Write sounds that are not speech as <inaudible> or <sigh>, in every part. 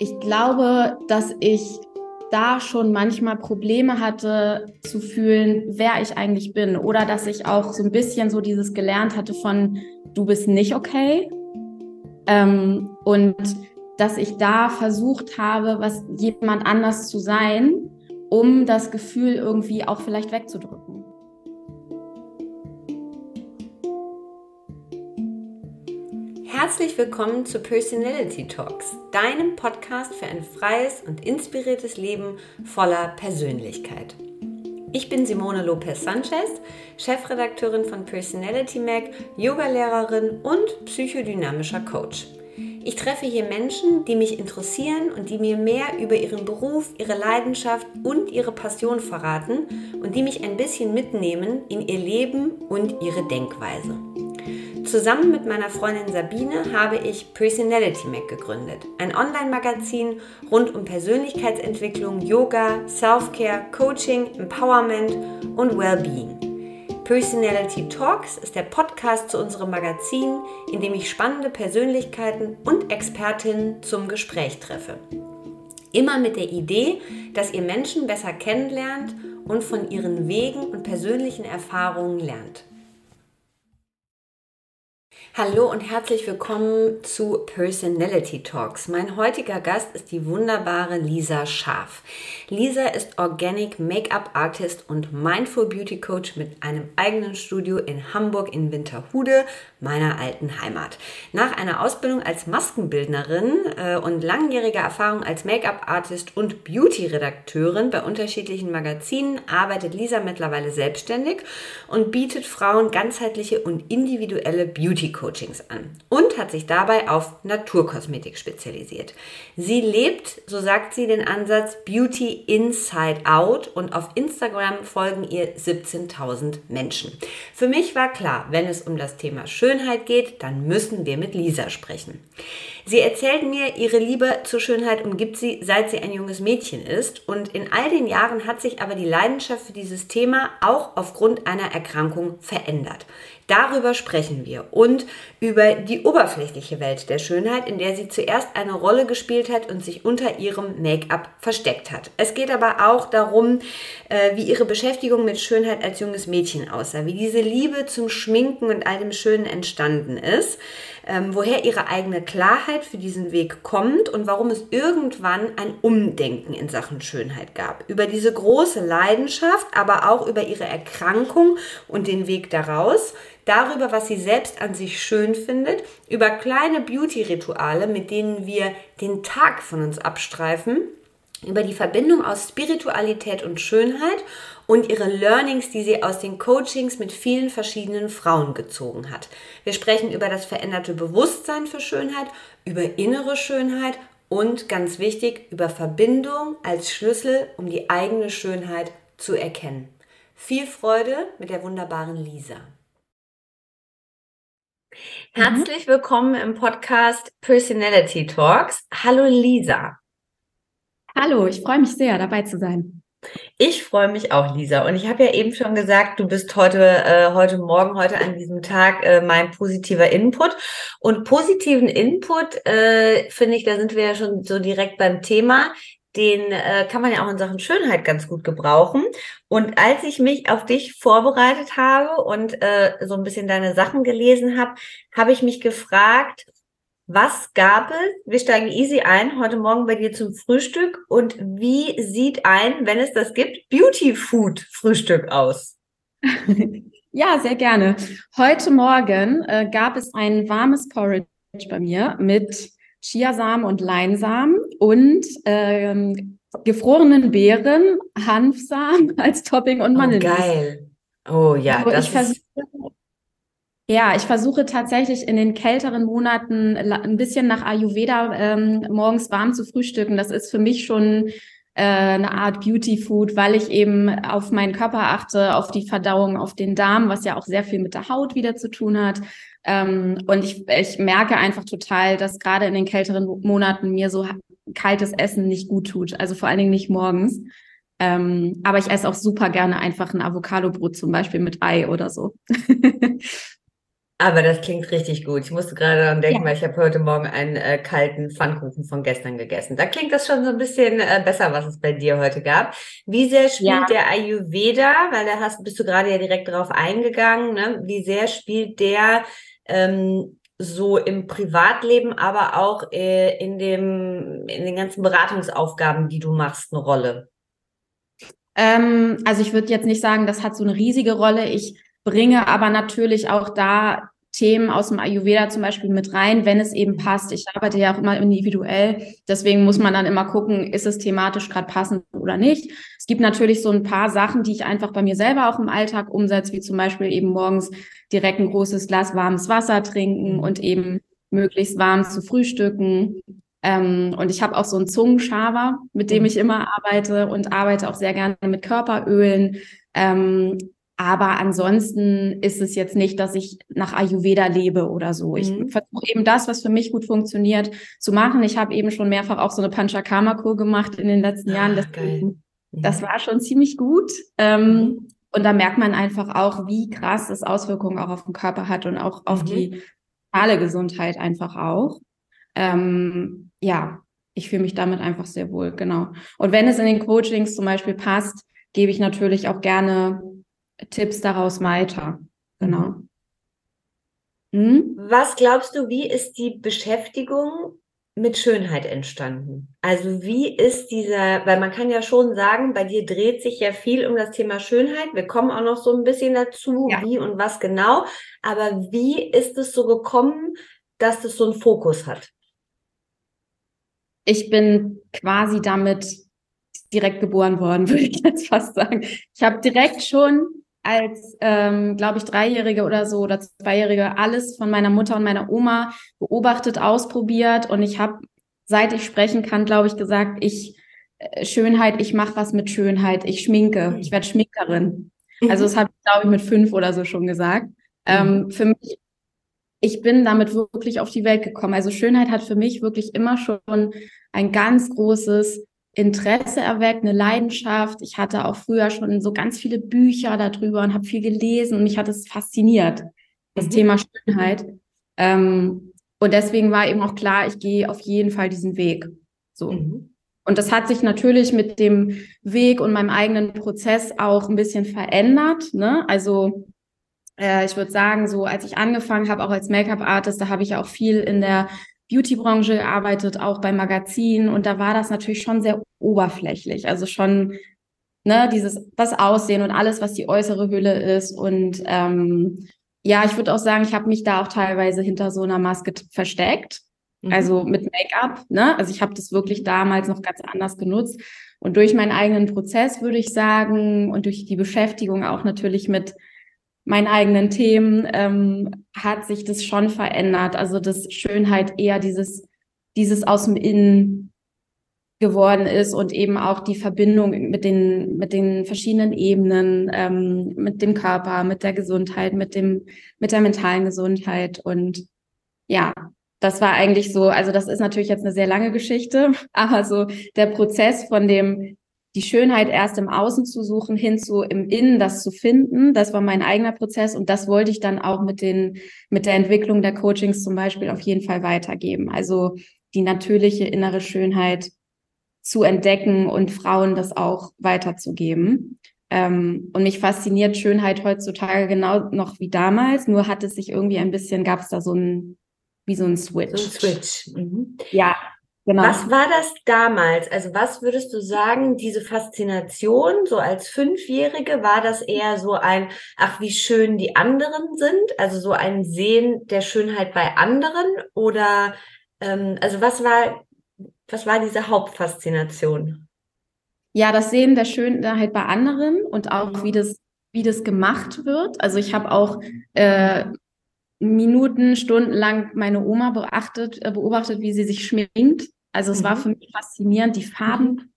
ich glaube, dass ich da schon manchmal Probleme hatte zu fühlen, wer ich eigentlich bin. Oder dass ich auch so ein bisschen so dieses gelernt hatte von, du bist nicht okay. Ähm, und dass ich da versucht habe, was jemand anders zu sein, um das Gefühl irgendwie auch vielleicht wegzudrücken. Herzlich willkommen zu Personality Talks, deinem Podcast für ein freies und inspiriertes Leben voller Persönlichkeit. Ich bin Simone Lopez Sanchez, Chefredakteurin von Personality Mag, Yogalehrerin und psychodynamischer Coach. Ich treffe hier Menschen, die mich interessieren und die mir mehr über ihren Beruf, ihre Leidenschaft und ihre Passion verraten und die mich ein bisschen mitnehmen in ihr Leben und ihre Denkweise. Zusammen mit meiner Freundin Sabine habe ich Personality Mac gegründet, ein Online-Magazin rund um Persönlichkeitsentwicklung, Yoga, Self-Care, Coaching, Empowerment und Wellbeing. Personality Talks ist der Podcast zu unserem Magazin, in dem ich spannende Persönlichkeiten und Expertinnen zum Gespräch treffe. Immer mit der Idee, dass ihr Menschen besser kennenlernt und von ihren Wegen und persönlichen Erfahrungen lernt. Hallo und herzlich willkommen zu Personality Talks. Mein heutiger Gast ist die wunderbare Lisa Scharf. Lisa ist Organic Make-up Artist und Mindful Beauty Coach mit einem eigenen Studio in Hamburg in Winterhude, meiner alten Heimat. Nach einer Ausbildung als Maskenbildnerin äh, und langjähriger Erfahrung als Make-up Artist und Beauty Redakteurin bei unterschiedlichen Magazinen arbeitet Lisa mittlerweile selbstständig und bietet Frauen ganzheitliche und individuelle Beauty Coachings an und hat sich dabei auf Naturkosmetik spezialisiert. Sie lebt, so sagt sie, den Ansatz Beauty Inside Out und auf Instagram folgen ihr 17.000 Menschen. Für mich war klar, wenn es um das Thema Schönheit geht, dann müssen wir mit Lisa sprechen. Sie erzählt mir, ihre Liebe zur Schönheit umgibt sie, seit sie ein junges Mädchen ist. Und in all den Jahren hat sich aber die Leidenschaft für dieses Thema auch aufgrund einer Erkrankung verändert. Darüber sprechen wir und über die oberflächliche Welt der Schönheit, in der sie zuerst eine Rolle gespielt hat und sich unter ihrem Make-up versteckt hat. Es geht aber auch darum, äh, wie ihre Beschäftigung mit Schönheit als junges Mädchen aussah, wie diese Liebe zum Schminken und all dem Schönen entstanden ist ähm, woher ihre eigene Klarheit für diesen Weg kommt und warum es irgendwann ein Umdenken in Sachen Schönheit gab. Über diese große Leidenschaft, aber auch über ihre Erkrankung und den Weg daraus, darüber, was sie selbst an sich schön findet, über kleine Beauty-Rituale, mit denen wir den Tag von uns abstreifen über die Verbindung aus Spiritualität und Schönheit und ihre Learnings, die sie aus den Coachings mit vielen verschiedenen Frauen gezogen hat. Wir sprechen über das veränderte Bewusstsein für Schönheit, über innere Schönheit und ganz wichtig über Verbindung als Schlüssel, um die eigene Schönheit zu erkennen. Viel Freude mit der wunderbaren Lisa. Herzlich willkommen im Podcast Personality Talks. Hallo Lisa. Hallo, ich freue mich sehr, dabei zu sein. Ich freue mich auch, Lisa. Und ich habe ja eben schon gesagt, du bist heute, äh, heute Morgen, heute an diesem Tag äh, mein positiver Input. Und positiven Input, äh, finde ich, da sind wir ja schon so direkt beim Thema. Den äh, kann man ja auch in Sachen Schönheit ganz gut gebrauchen. Und als ich mich auf dich vorbereitet habe und äh, so ein bisschen deine Sachen gelesen habe, habe ich mich gefragt, was gab es? Wir steigen easy ein, heute Morgen bei dir zum Frühstück. Und wie sieht ein, wenn es das gibt, Beauty Food Frühstück aus? <laughs> ja, sehr gerne. Heute Morgen äh, gab es ein warmes Porridge bei mir mit Chiasamen und Leinsamen und ähm, gefrorenen Beeren, Hanfsamen <laughs> als Topping und Mandeln. Oh, geil. Oh ja, also das ist ja, ich versuche tatsächlich in den kälteren Monaten ein bisschen nach Ayurveda ähm, morgens warm zu frühstücken. Das ist für mich schon äh, eine Art Beauty Food, weil ich eben auf meinen Körper achte, auf die Verdauung, auf den Darm, was ja auch sehr viel mit der Haut wieder zu tun hat. Ähm, und ich, ich merke einfach total, dass gerade in den kälteren Monaten mir so kaltes Essen nicht gut tut. Also vor allen Dingen nicht morgens. Ähm, aber ich esse auch super gerne einfach ein Avocado-Brot zum Beispiel mit Ei oder so. <laughs> Aber das klingt richtig gut. Ich musste gerade daran denken, ja. weil ich habe heute Morgen einen äh, kalten Pfannkuchen von gestern gegessen. Da klingt das schon so ein bisschen äh, besser, was es bei dir heute gab. Wie sehr spielt ja. der Ayurveda, weil da hast, bist du gerade ja direkt darauf eingegangen, ne? wie sehr spielt der ähm, so im Privatleben, aber auch äh, in, dem, in den ganzen Beratungsaufgaben, die du machst, eine Rolle? Ähm, also ich würde jetzt nicht sagen, das hat so eine riesige Rolle. Ich bringe aber natürlich auch da Themen aus dem Ayurveda zum Beispiel mit rein, wenn es eben passt. Ich arbeite ja auch immer individuell, deswegen muss man dann immer gucken, ist es thematisch gerade passend oder nicht. Es gibt natürlich so ein paar Sachen, die ich einfach bei mir selber auch im Alltag umsetze, wie zum Beispiel eben morgens direkt ein großes Glas warmes Wasser trinken und eben möglichst warm zu frühstücken. Ähm, und ich habe auch so einen Zungenschaber, mit dem ich immer arbeite und arbeite auch sehr gerne mit Körperölen. Ähm, aber ansonsten ist es jetzt nicht, dass ich nach Ayurveda lebe oder so. Ich mhm. versuche eben das, was für mich gut funktioniert, zu machen. Ich habe eben schon mehrfach auch so eine Panchakarma-Kur gemacht in den letzten Jahren. Das, ah, mhm. das war schon ziemlich gut. Ähm, mhm. Und da merkt man einfach auch, wie krass das Auswirkungen auch auf den Körper hat und auch auf mhm. die mentale Gesundheit einfach auch. Ähm, ja, ich fühle mich damit einfach sehr wohl, genau. Und wenn es in den Coachings zum Beispiel passt, gebe ich natürlich auch gerne Tipps daraus weiter. Genau. Hm? Was glaubst du, wie ist die Beschäftigung mit Schönheit entstanden? Also wie ist dieser, weil man kann ja schon sagen, bei dir dreht sich ja viel um das Thema Schönheit. Wir kommen auch noch so ein bisschen dazu, ja. wie und was genau. Aber wie ist es so gekommen, dass das so einen Fokus hat? Ich bin quasi damit direkt geboren worden, <laughs> würde ich jetzt fast sagen. Ich habe direkt schon als, ähm, glaube ich, Dreijährige oder so oder Zweijährige alles von meiner Mutter und meiner Oma beobachtet, ausprobiert und ich habe, seit ich sprechen kann, glaube ich, gesagt, ich äh, Schönheit, ich mache was mit Schönheit, ich schminke, ich werde Schminkerin. Also das habe ich, glaube ich, mit fünf oder so schon gesagt. Ähm, mhm. für mich, ich bin damit wirklich auf die Welt gekommen. Also Schönheit hat für mich wirklich immer schon ein ganz großes Interesse erweckt, eine Leidenschaft. Ich hatte auch früher schon so ganz viele Bücher darüber und habe viel gelesen und mich hat es fasziniert, das mhm. Thema Schönheit. Ähm, und deswegen war eben auch klar, ich gehe auf jeden Fall diesen Weg. So. Mhm. Und das hat sich natürlich mit dem Weg und meinem eigenen Prozess auch ein bisschen verändert. Ne? Also äh, ich würde sagen, so als ich angefangen habe, auch als Make-up-Artist, da habe ich auch viel in der Beauty-Branche gearbeitet, auch bei Magazinen und da war das natürlich schon sehr oberflächlich. Also schon ne, dieses das Aussehen und alles, was die äußere Hülle ist. Und ähm, ja, ich würde auch sagen, ich habe mich da auch teilweise hinter so einer Maske versteckt. Mhm. Also mit Make-up, ne? Also ich habe das wirklich damals noch ganz anders genutzt. Und durch meinen eigenen Prozess würde ich sagen und durch die Beschäftigung auch natürlich mit meinen eigenen Themen ähm, hat sich das schon verändert. Also dass Schönheit eher dieses, dieses aus dem Innen geworden ist und eben auch die Verbindung mit den, mit den verschiedenen Ebenen, ähm, mit dem Körper, mit der Gesundheit, mit dem, mit der mentalen Gesundheit. Und ja, das war eigentlich so, also das ist natürlich jetzt eine sehr lange Geschichte, <laughs> aber so der Prozess von dem die Schönheit erst im Außen zu suchen, hin zu im Innen das zu finden. Das war mein eigener Prozess und das wollte ich dann auch mit den, mit der Entwicklung der Coachings zum Beispiel auf jeden Fall weitergeben. Also die natürliche innere Schönheit zu entdecken und Frauen das auch weiterzugeben. Ähm, und mich fasziniert Schönheit heutzutage genau noch wie damals, nur hat es sich irgendwie ein bisschen, gab es da so ein, wie so ein Switch. So ein Switch. Mhm. Ja, Genau. Was war das damals? Also was würdest du sagen, diese Faszination, so als Fünfjährige, war das eher so ein, ach, wie schön die anderen sind? Also so ein Sehen der Schönheit bei anderen? Oder ähm, also was war, was war diese Hauptfaszination? Ja, das Sehen der Schönheit bei anderen und auch mhm. wie das, wie das gemacht wird. Also ich habe auch äh, Minuten, Stunden lang meine Oma beachtet, äh, beobachtet, wie sie sich schminkt. Also es mhm. war für mich faszinierend, die Farben, mhm.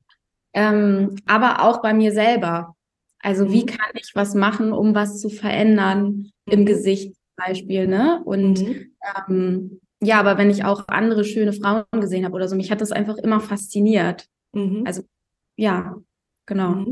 ähm, aber auch bei mir selber. Also mhm. wie kann ich was machen, um was zu verändern im mhm. Gesicht zum Beispiel, ne? Und mhm. ähm, ja, aber wenn ich auch andere schöne Frauen gesehen habe oder so, mich hat das einfach immer fasziniert. Mhm. Also ja, genau.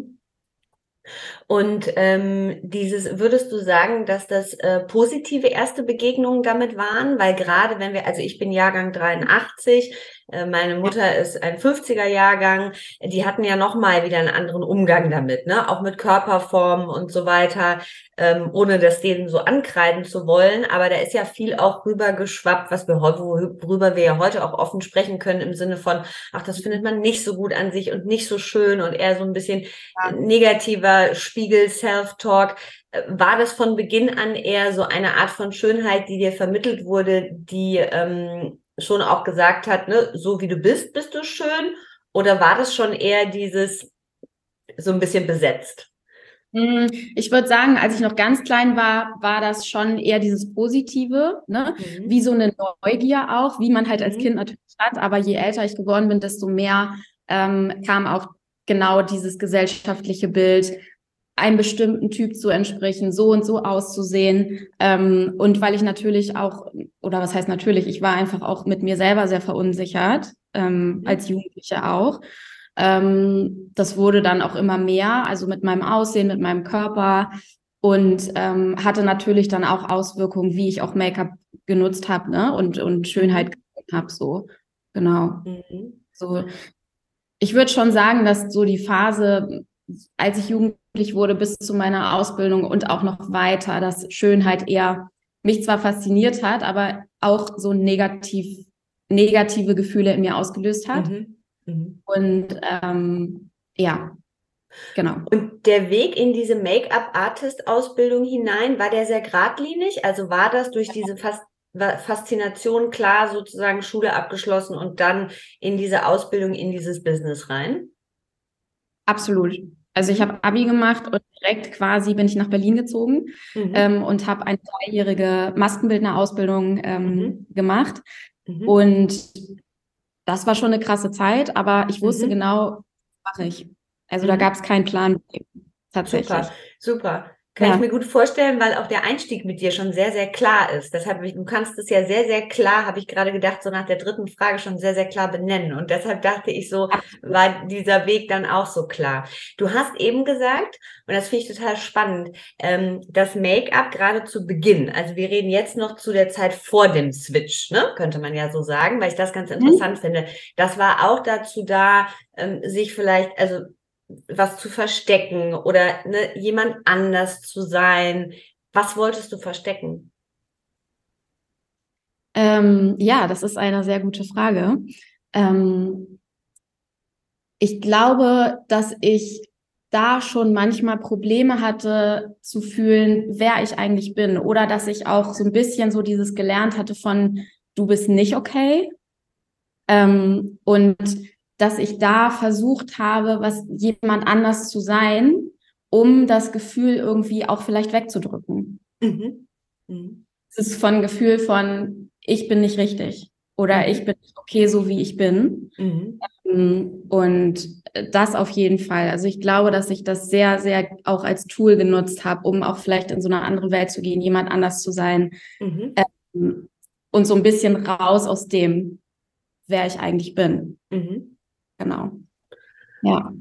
Und ähm, dieses, würdest du sagen, dass das äh, positive erste Begegnungen damit waren? Weil gerade wenn wir, also ich bin Jahrgang 83, äh, meine Mutter ist ein 50er Jahrgang, die hatten ja nochmal wieder einen anderen Umgang damit, ne? Auch mit Körperformen und so weiter, ähm, ohne das denen so ankreiden zu wollen. Aber da ist ja viel auch rübergeschwappt, was wir heute, worüber wir ja heute auch offen sprechen können, im Sinne von, ach, das findet man nicht so gut an sich und nicht so schön und eher so ein bisschen ja. negativer Spiegel, Self-Talk. Äh, war das von Beginn an eher so eine Art von Schönheit, die dir vermittelt wurde, die ähm, schon auch gesagt hat, ne, so wie du bist, bist du schön? Oder war das schon eher dieses so ein bisschen besetzt? Hm, ich würde sagen, als ich noch ganz klein war, war das schon eher dieses Positive, ne? Mhm. wie so eine Neugier auch, wie man halt als mhm. Kind natürlich hat. Aber je älter ich geworden bin, desto mehr ähm, kam auch genau dieses gesellschaftliche Bild, einem bestimmten Typ zu entsprechen, so und so auszusehen. Ähm, und weil ich natürlich auch, oder was heißt natürlich, ich war einfach auch mit mir selber sehr verunsichert, ähm, mhm. als Jugendliche auch. Ähm, das wurde dann auch immer mehr, also mit meinem Aussehen, mit meinem Körper und ähm, hatte natürlich dann auch Auswirkungen, wie ich auch Make-up genutzt habe ne? und, und Schönheit habe, so genau. Mhm. So, ich würde schon sagen, dass so die Phase, als ich Jugend wurde bis zu meiner Ausbildung und auch noch weiter, dass Schönheit eher mich zwar fasziniert hat, aber auch so negativ, negative Gefühle in mir ausgelöst hat. Mhm. Mhm. Und ähm, ja, genau. Und der Weg in diese Make-up-Artist-Ausbildung hinein, war der sehr geradlinig? Also war das durch diese Fas Faszination klar sozusagen Schule abgeschlossen und dann in diese Ausbildung, in dieses Business rein? Absolut. Also ich habe Abi gemacht und direkt quasi bin ich nach Berlin gezogen mhm. ähm, und habe eine dreijährige Maskenbildnerausbildung ähm, mhm. gemacht. Mhm. Und das war schon eine krasse Zeit, aber ich wusste mhm. genau, was mache ich. Also da mhm. gab es keinen Plan tatsächlich. Super, super. Kann ja. ich mir gut vorstellen, weil auch der Einstieg mit dir schon sehr, sehr klar ist. Deshalb, du kannst es ja sehr, sehr klar, habe ich gerade gedacht, so nach der dritten Frage schon sehr, sehr klar benennen. Und deshalb dachte ich so, war dieser Weg dann auch so klar. Du hast eben gesagt, und das finde ich total spannend, ähm, das Make-up gerade zu Beginn, also wir reden jetzt noch zu der Zeit vor dem Switch, ne? könnte man ja so sagen, weil ich das ganz mhm. interessant mhm. finde. Das war auch dazu da, ähm, sich vielleicht, also was zu verstecken oder ne, jemand anders zu sein? Was wolltest du verstecken? Ähm, ja, das ist eine sehr gute Frage. Ähm, ich glaube, dass ich da schon manchmal Probleme hatte zu fühlen, wer ich eigentlich bin oder dass ich auch so ein bisschen so dieses gelernt hatte von du bist nicht okay. Ähm, und dass ich da versucht habe, was jemand anders zu sein, um das Gefühl irgendwie auch vielleicht wegzudrücken. Mhm. Mhm. Es ist von Gefühl von, ich bin nicht richtig oder mhm. ich bin nicht okay, so wie ich bin. Mhm. Ähm, und das auf jeden Fall. Also ich glaube, dass ich das sehr, sehr auch als Tool genutzt habe, um auch vielleicht in so eine andere Welt zu gehen, jemand anders zu sein. Mhm. Ähm, und so ein bisschen raus aus dem, wer ich eigentlich bin. Mhm. Genau. Ja.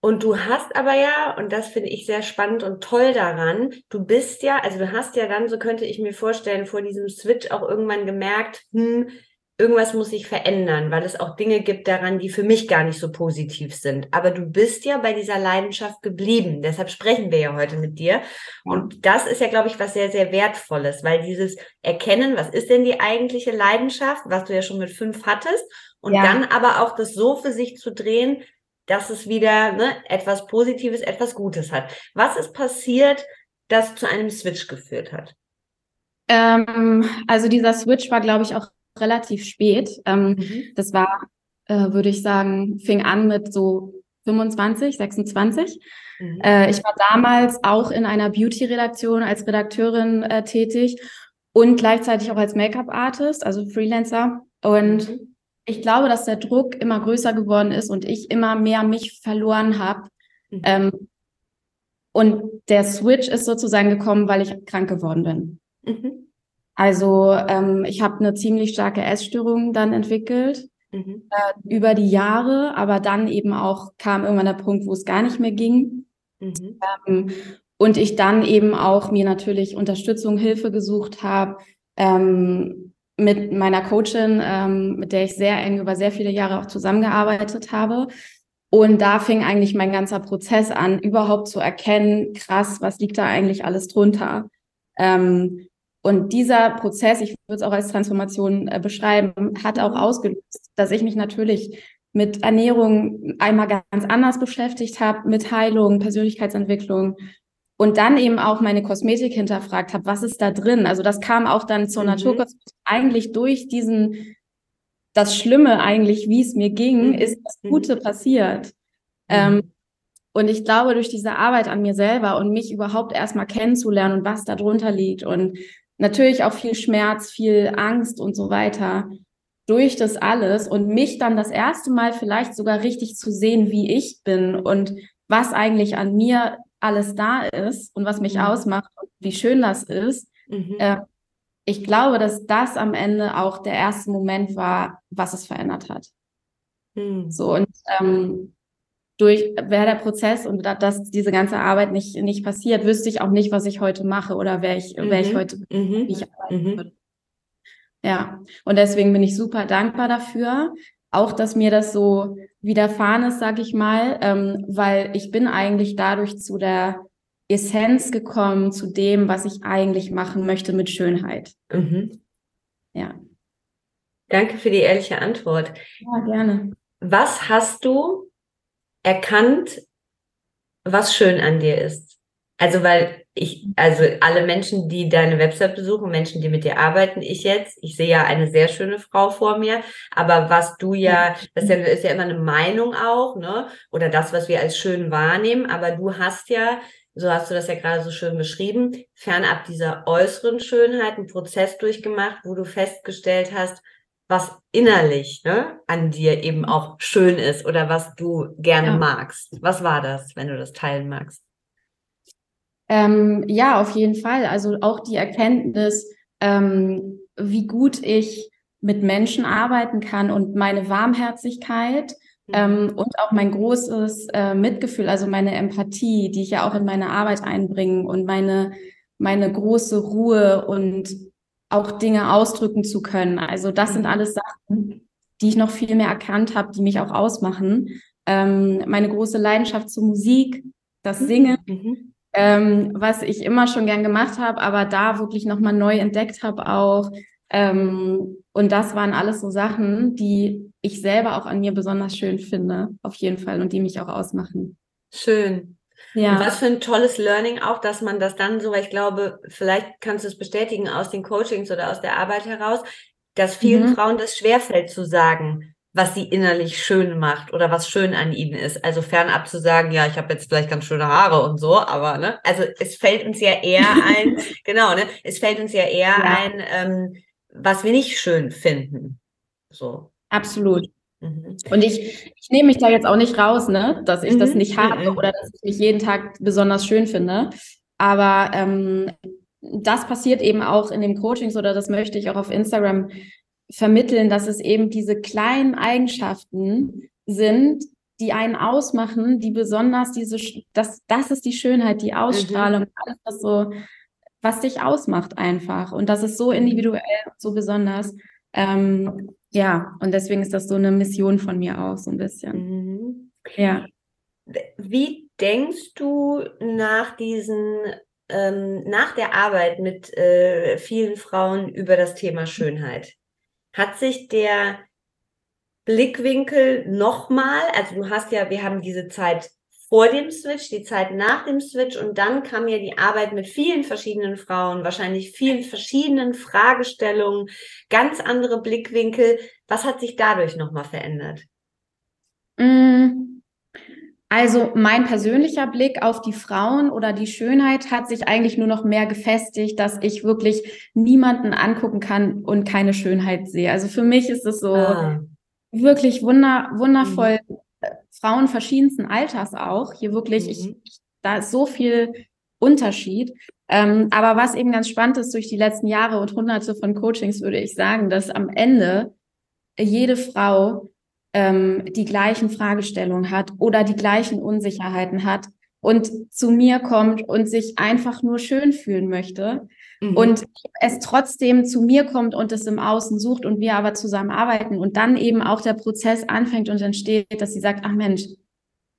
Und du hast aber ja, und das finde ich sehr spannend und toll daran, du bist ja, also du hast ja dann, so könnte ich mir vorstellen, vor diesem Switch auch irgendwann gemerkt, hm, irgendwas muss sich verändern, weil es auch Dinge gibt daran, die für mich gar nicht so positiv sind. Aber du bist ja bei dieser Leidenschaft geblieben. Deshalb sprechen wir ja heute mit dir. Und das ist ja, glaube ich, was sehr, sehr wertvolles, weil dieses Erkennen, was ist denn die eigentliche Leidenschaft, was du ja schon mit fünf hattest, und ja. dann aber auch das so für sich zu drehen, dass es wieder ne, etwas Positives, etwas Gutes hat. Was ist passiert, das zu einem Switch geführt hat? Ähm, also dieser Switch war, glaube ich, auch relativ spät. Ähm, mhm. Das war, äh, würde ich sagen, fing an mit so 25, 26. Mhm. Äh, ich war damals auch in einer Beauty-Redaktion als Redakteurin äh, tätig und gleichzeitig auch als Make-up-Artist, also Freelancer. Und mhm ich glaube, dass der Druck immer größer geworden ist und ich immer mehr mich verloren habe. Mhm. Ähm, und der Switch ist sozusagen gekommen, weil ich krank geworden bin. Mhm. Also ähm, ich habe eine ziemlich starke Essstörung dann entwickelt mhm. äh, über die Jahre, aber dann eben auch kam irgendwann der Punkt, wo es gar nicht mehr ging. Mhm. Ähm, und ich dann eben auch mir natürlich Unterstützung, Hilfe gesucht habe ähm, mit meiner Coachin, ähm, mit der ich sehr eng über sehr viele Jahre auch zusammengearbeitet habe. Und da fing eigentlich mein ganzer Prozess an, überhaupt zu erkennen, krass, was liegt da eigentlich alles drunter. Ähm, und dieser Prozess, ich würde es auch als Transformation äh, beschreiben, hat auch ausgelöst, dass ich mich natürlich mit Ernährung einmal ganz anders beschäftigt habe, mit Heilung, Persönlichkeitsentwicklung und dann eben auch meine Kosmetik hinterfragt habe, was ist da drin? Also das kam auch dann zur mhm. Naturkosmetik eigentlich durch diesen, das Schlimme eigentlich, wie es mir ging, mhm. ist das Gute passiert. Mhm. Ähm, und ich glaube, durch diese Arbeit an mir selber und mich überhaupt erstmal kennenzulernen und was da drunter liegt und natürlich auch viel Schmerz, viel Angst und so weiter, durch das alles und mich dann das erste Mal vielleicht sogar richtig zu sehen, wie ich bin und was eigentlich an mir alles da ist und was mich mhm. ausmacht und wie schön das ist. Mhm. Äh, ich glaube, dass das am Ende auch der erste Moment war, was es verändert hat. Mhm. So und ähm, durch wäre der Prozess und da, dass diese ganze Arbeit nicht nicht passiert, wüsste ich auch nicht, was ich heute mache oder wer ich wer ich mhm. heute mhm. wie ich arbeiten mhm. würde. Ja, und deswegen bin ich super dankbar dafür, auch dass mir das so widerfahren ist, sag ich mal, ähm, weil ich bin eigentlich dadurch zu der Essenz gekommen, zu dem, was ich eigentlich machen möchte mit Schönheit. Mhm. Ja. Danke für die ehrliche Antwort. Ja, gerne. Was hast du erkannt, was schön an dir ist? Also, weil ich, also alle Menschen, die deine Website besuchen, Menschen, die mit dir arbeiten, ich jetzt, ich sehe ja eine sehr schöne Frau vor mir, aber was du ja, das ist ja, immer eine Meinung auch, ne? Oder das, was wir als schön wahrnehmen, aber du hast ja, so hast du das ja gerade so schön beschrieben, fernab dieser äußeren Schönheit einen Prozess durchgemacht, wo du festgestellt hast, was innerlich ne, an dir eben auch schön ist oder was du gerne ja. magst. Was war das, wenn du das teilen magst? Ähm, ja, auf jeden Fall. Also auch die Erkenntnis, ähm, wie gut ich mit Menschen arbeiten kann und meine Warmherzigkeit mhm. ähm, und auch mein großes äh, Mitgefühl, also meine Empathie, die ich ja auch in meine Arbeit einbringe und meine, meine große Ruhe und auch Dinge ausdrücken zu können. Also das mhm. sind alles Sachen, die ich noch viel mehr erkannt habe, die mich auch ausmachen. Ähm, meine große Leidenschaft zur Musik, das mhm. Singen. Mhm ähm, was ich immer schon gern gemacht habe, aber da wirklich nochmal neu entdeckt habe auch. Ähm, und das waren alles so Sachen, die ich selber auch an mir besonders schön finde, auf jeden Fall, und die mich auch ausmachen. Schön. Ja. Und was für ein tolles Learning auch, dass man das dann so, weil ich glaube, vielleicht kannst du es bestätigen aus den Coachings oder aus der Arbeit heraus, dass vielen mhm. Frauen das schwerfällt zu sagen, was sie innerlich schön macht oder was schön an ihnen ist. Also fernab zu sagen, ja, ich habe jetzt vielleicht ganz schöne Haare und so, aber ne, also es fällt uns ja eher ein, <laughs> genau, ne, es fällt uns ja eher ja. ein, ähm, was wir nicht schön finden. So. Absolut. Mhm. Und ich, ich nehme mich da jetzt auch nicht raus, ne, dass ich mhm. das nicht habe mhm. oder dass ich mich jeden Tag besonders schön finde. Aber ähm, das passiert eben auch in den Coachings oder das möchte ich auch auf Instagram vermitteln, dass es eben diese kleinen Eigenschaften sind, die einen ausmachen, die besonders diese, das, das ist die Schönheit, die Ausstrahlung, mhm. alles was so, was dich ausmacht einfach. Und das ist so mhm. individuell, so besonders. Ähm, ja, und deswegen ist das so eine Mission von mir auch, so ein bisschen. Mhm. Ja. Wie denkst du nach diesen, ähm, nach der Arbeit mit äh, vielen Frauen über das Thema Schönheit? Hat sich der Blickwinkel nochmal, also du hast ja, wir haben diese Zeit vor dem Switch, die Zeit nach dem Switch und dann kam ja die Arbeit mit vielen verschiedenen Frauen, wahrscheinlich vielen verschiedenen Fragestellungen, ganz andere Blickwinkel. Was hat sich dadurch nochmal verändert? Mm. Also mein persönlicher Blick auf die Frauen oder die Schönheit hat sich eigentlich nur noch mehr gefestigt, dass ich wirklich niemanden angucken kann und keine Schönheit sehe. Also für mich ist es so ah. wirklich wunder, wundervoll. Mhm. Frauen verschiedensten Alters auch. Hier wirklich, mhm. ich, da ist so viel Unterschied. Ähm, aber was eben ganz spannend ist durch die letzten Jahre und hunderte von Coachings, würde ich sagen, dass am Ende jede Frau ähm, die gleichen Fragestellungen hat oder die gleichen Unsicherheiten hat und zu mir kommt und sich einfach nur schön fühlen möchte mhm. und es trotzdem zu mir kommt und es im Außen sucht und wir aber zusammen arbeiten und dann eben auch der Prozess anfängt und entsteht, dass sie sagt, ach Mensch,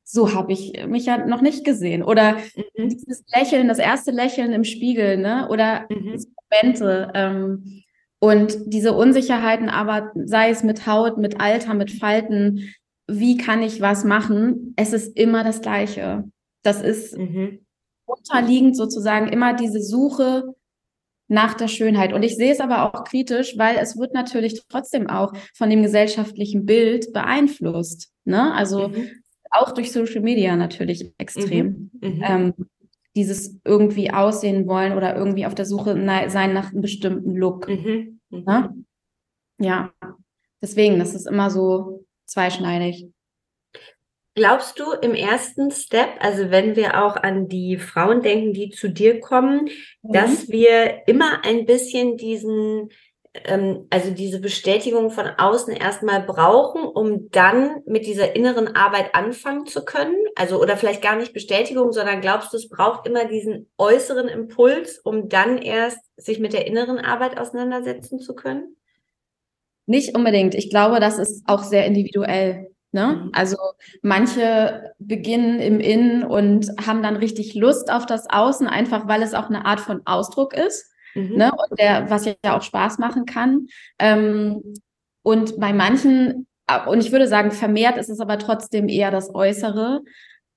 so habe ich mich ja noch nicht gesehen. Oder mhm. dieses Lächeln, das erste Lächeln im Spiegel, ne? Oder mhm. Momente. Ähm, und diese Unsicherheiten, aber sei es mit Haut, mit Alter, mit Falten, wie kann ich was machen? Es ist immer das Gleiche. Das ist mhm. unterliegend sozusagen immer diese Suche nach der Schönheit. Und ich sehe es aber auch kritisch, weil es wird natürlich trotzdem auch von dem gesellschaftlichen Bild beeinflusst. Ne? Also mhm. auch durch Social Media natürlich extrem. Mhm. mhm. Ähm, dieses irgendwie aussehen wollen oder irgendwie auf der Suche sein nach einem bestimmten Look. Mhm. Mhm. Ne? Ja, deswegen, das ist immer so zweischneidig. Glaubst du im ersten Step, also wenn wir auch an die Frauen denken, die zu dir kommen, mhm. dass wir immer ein bisschen diesen, ähm, also diese Bestätigung von außen erstmal brauchen, um dann mit dieser inneren Arbeit anfangen zu können? Also, oder vielleicht gar nicht Bestätigung, sondern glaubst du, es braucht immer diesen äußeren Impuls, um dann erst sich mit der inneren Arbeit auseinandersetzen zu können? Nicht unbedingt. Ich glaube, das ist auch sehr individuell. Ne? Mhm. Also manche beginnen im Innen und haben dann richtig Lust auf das Außen, einfach weil es auch eine Art von Ausdruck ist, mhm. ne? Und der, was ja auch Spaß machen kann. Ähm, und bei manchen, äh, und ich würde sagen, vermehrt ist es aber trotzdem eher das Äußere,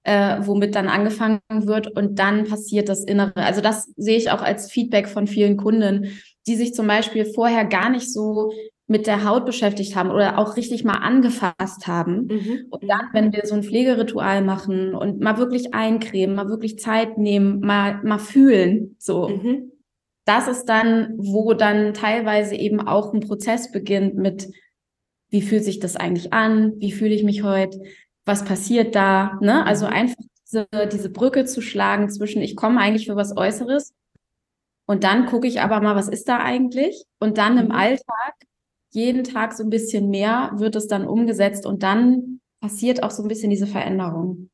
äh, womit dann angefangen wird und dann passiert das Innere. Also das sehe ich auch als Feedback von vielen Kunden, die sich zum Beispiel vorher gar nicht so mit der Haut beschäftigt haben oder auch richtig mal angefasst haben. Mhm. Und dann, wenn wir so ein Pflegeritual machen und mal wirklich eincremen, mal wirklich Zeit nehmen, mal, mal fühlen, so. Mhm. Das ist dann, wo dann teilweise eben auch ein Prozess beginnt mit, wie fühlt sich das eigentlich an? Wie fühle ich mich heute? Was passiert da? Ne? Also mhm. einfach diese, diese Brücke zu schlagen zwischen, ich komme eigentlich für was Äußeres und dann gucke ich aber mal, was ist da eigentlich? Und dann im mhm. Alltag jeden Tag so ein bisschen mehr wird es dann umgesetzt und dann passiert auch so ein bisschen diese Veränderung.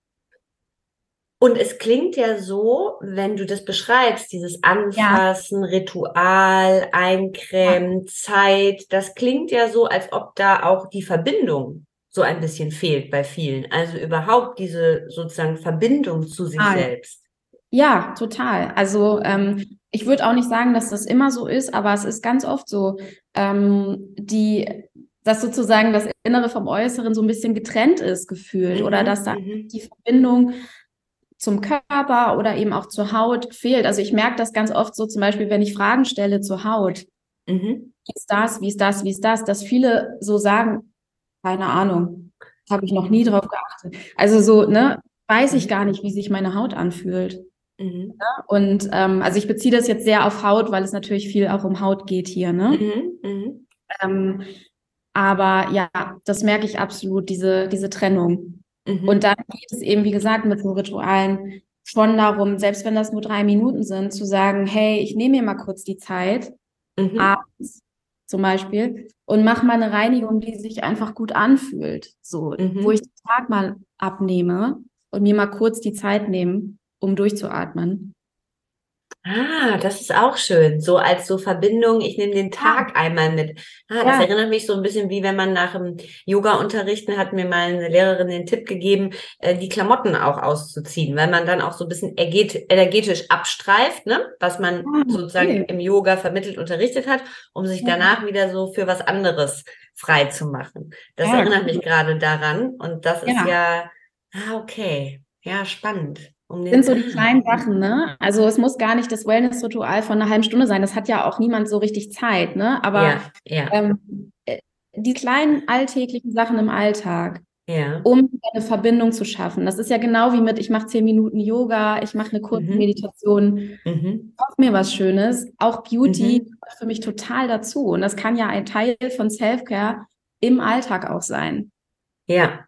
Und es klingt ja so, wenn du das beschreibst, dieses Anfassen, ja. Ritual, Eincremen, ja. Zeit, das klingt ja so, als ob da auch die Verbindung so ein bisschen fehlt bei vielen. Also überhaupt diese sozusagen Verbindung zu sich ah. selbst. Ja, total. Also ähm, ich würde auch nicht sagen, dass das immer so ist, aber es ist ganz oft so, ähm, die, dass sozusagen das Innere vom Äußeren so ein bisschen getrennt ist gefühlt mhm, oder dass da mhm. die Verbindung zum Körper oder eben auch zur Haut fehlt. Also ich merke das ganz oft so zum Beispiel, wenn ich Fragen stelle zur Haut. Mhm. Wie ist das, wie ist das, wie ist das, dass viele so sagen, keine Ahnung, habe ich noch nie drauf geachtet. Also so, ne, weiß ich mhm. gar nicht, wie sich meine Haut anfühlt. Mhm. Ja, und ähm, also ich beziehe das jetzt sehr auf Haut, weil es natürlich viel auch um Haut geht hier. Ne? Mhm. Mhm. Ähm, aber ja, das merke ich absolut, diese, diese Trennung. Mhm. Und dann geht es eben, wie gesagt, mit so Ritualen schon darum, selbst wenn das nur drei Minuten sind, zu sagen, hey, ich nehme mir mal kurz die Zeit, mhm. abends zum Beispiel, und mache mal eine Reinigung, die sich einfach gut anfühlt. So, wo ich den Tag mal abnehme und mir mal kurz die Zeit nehme um durchzuatmen. Ah, das ist auch schön. So als so Verbindung, ich nehme den Tag ja. einmal mit. Ah, das ja. erinnert mich so ein bisschen wie wenn man nach dem Yoga unterrichten hat mir mal eine Lehrerin den Tipp gegeben, äh, die Klamotten auch auszuziehen, weil man dann auch so ein bisschen energetisch abstreift, ne, was man ah, sozusagen okay. im Yoga vermittelt unterrichtet hat, um sich danach wieder so für was anderes frei zu machen. Das erinnert mich gerade daran und das ist ja, ah, okay. Ja, spannend. Um sind so die kleinen Sachen, ne? Also es muss gar nicht das Wellness-Ritual von einer halben Stunde sein. Das hat ja auch niemand so richtig Zeit, ne? Aber ja, ja. Ähm, äh, die kleinen alltäglichen Sachen im Alltag, ja. um eine Verbindung zu schaffen. Das ist ja genau wie mit, ich mache zehn Minuten Yoga, ich mache eine kurze mhm. Meditation, mhm. kauf mir was Schönes. Auch Beauty mhm. gehört für mich total dazu. Und das kann ja ein Teil von Self-Care im Alltag auch sein. Ja,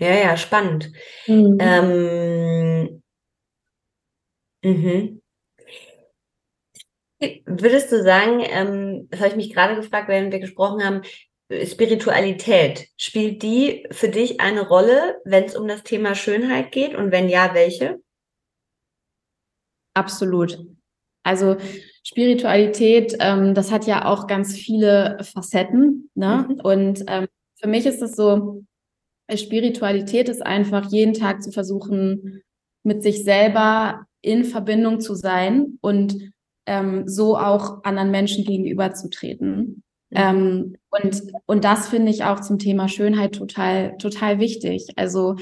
ja, ja, spannend. Mhm. Ähm, mhm. Würdest du sagen, ähm, das habe ich mich gerade gefragt, während wir gesprochen haben, Spiritualität, spielt die für dich eine Rolle, wenn es um das Thema Schönheit geht? Und wenn ja, welche? Absolut. Also Spiritualität, ähm, das hat ja auch ganz viele Facetten. Ne? Mhm. Und ähm, für mich ist es so, Spiritualität ist einfach jeden Tag zu versuchen, mit sich selber in Verbindung zu sein und ähm, so auch anderen Menschen gegenüberzutreten. Mhm. Ähm, und, und das finde ich auch zum Thema Schönheit total, total wichtig. Also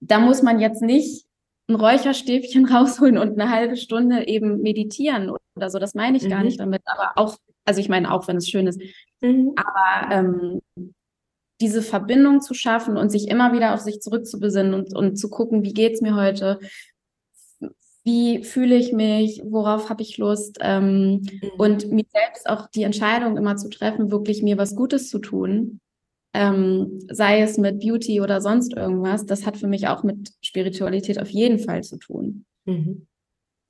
da muss man jetzt nicht ein Räucherstäbchen <laughs> rausholen und eine halbe Stunde eben meditieren oder so. Das meine ich mhm. gar nicht damit. Aber auch, also ich meine auch, wenn es schön ist. Mhm. Aber ähm, diese Verbindung zu schaffen und sich immer wieder auf sich zurückzubesinnen und, und zu gucken, wie geht's mir heute? Wie fühle ich mich? Worauf habe ich Lust? Ähm, mhm. Und mir selbst auch die Entscheidung immer zu treffen, wirklich mir was Gutes zu tun ähm, sei es mit Beauty oder sonst irgendwas, das hat für mich auch mit Spiritualität auf jeden Fall zu tun. Mhm.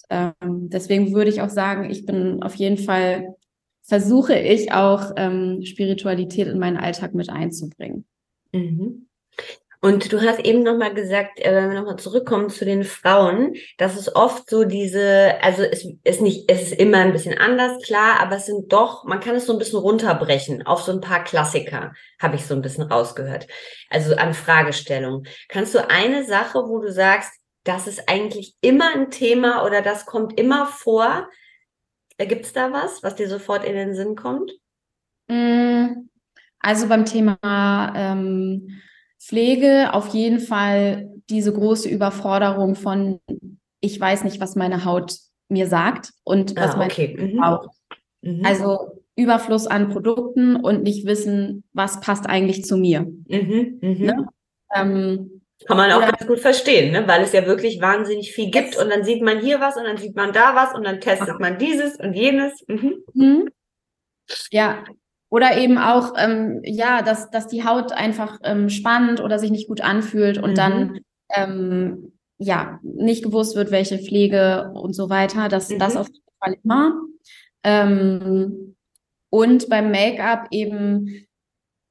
Ähm, deswegen würde ich auch sagen, ich bin auf jeden Fall, versuche ich auch ähm, Spiritualität in meinen Alltag mit einzubringen. Mhm. Und du hast eben nochmal gesagt, äh, wenn wir nochmal zurückkommen zu den Frauen, dass es oft so diese, also es ist nicht, es ist immer ein bisschen anders, klar, aber es sind doch, man kann es so ein bisschen runterbrechen auf so ein paar Klassiker, habe ich so ein bisschen rausgehört. Also an Fragestellungen. Kannst du eine Sache, wo du sagst, das ist eigentlich immer ein Thema oder das kommt immer vor? Gibt es da was, was dir sofort in den Sinn kommt? Mm, also beim Thema ähm, Pflege auf jeden Fall diese große Überforderung von, ich weiß nicht, was meine Haut mir sagt und was ah, okay. Haut mhm. mhm. Also Überfluss an Produkten und nicht wissen, was passt eigentlich zu mir. Mhm, mhm. ne? ähm, Kann man auch oder, ganz gut verstehen, ne? weil es ja wirklich wahnsinnig viel gibt und dann sieht man hier was und dann sieht man da was und dann testet man dieses und jenes. Mhm. mhm. Ja, oder eben auch, ähm, ja, dass, dass die Haut einfach ähm, spannt oder sich nicht gut anfühlt und mhm. dann ähm, ja nicht gewusst wird, welche Pflege und so weiter. Das, mhm. das auf jeden Fall immer. Ähm, und beim Make-up eben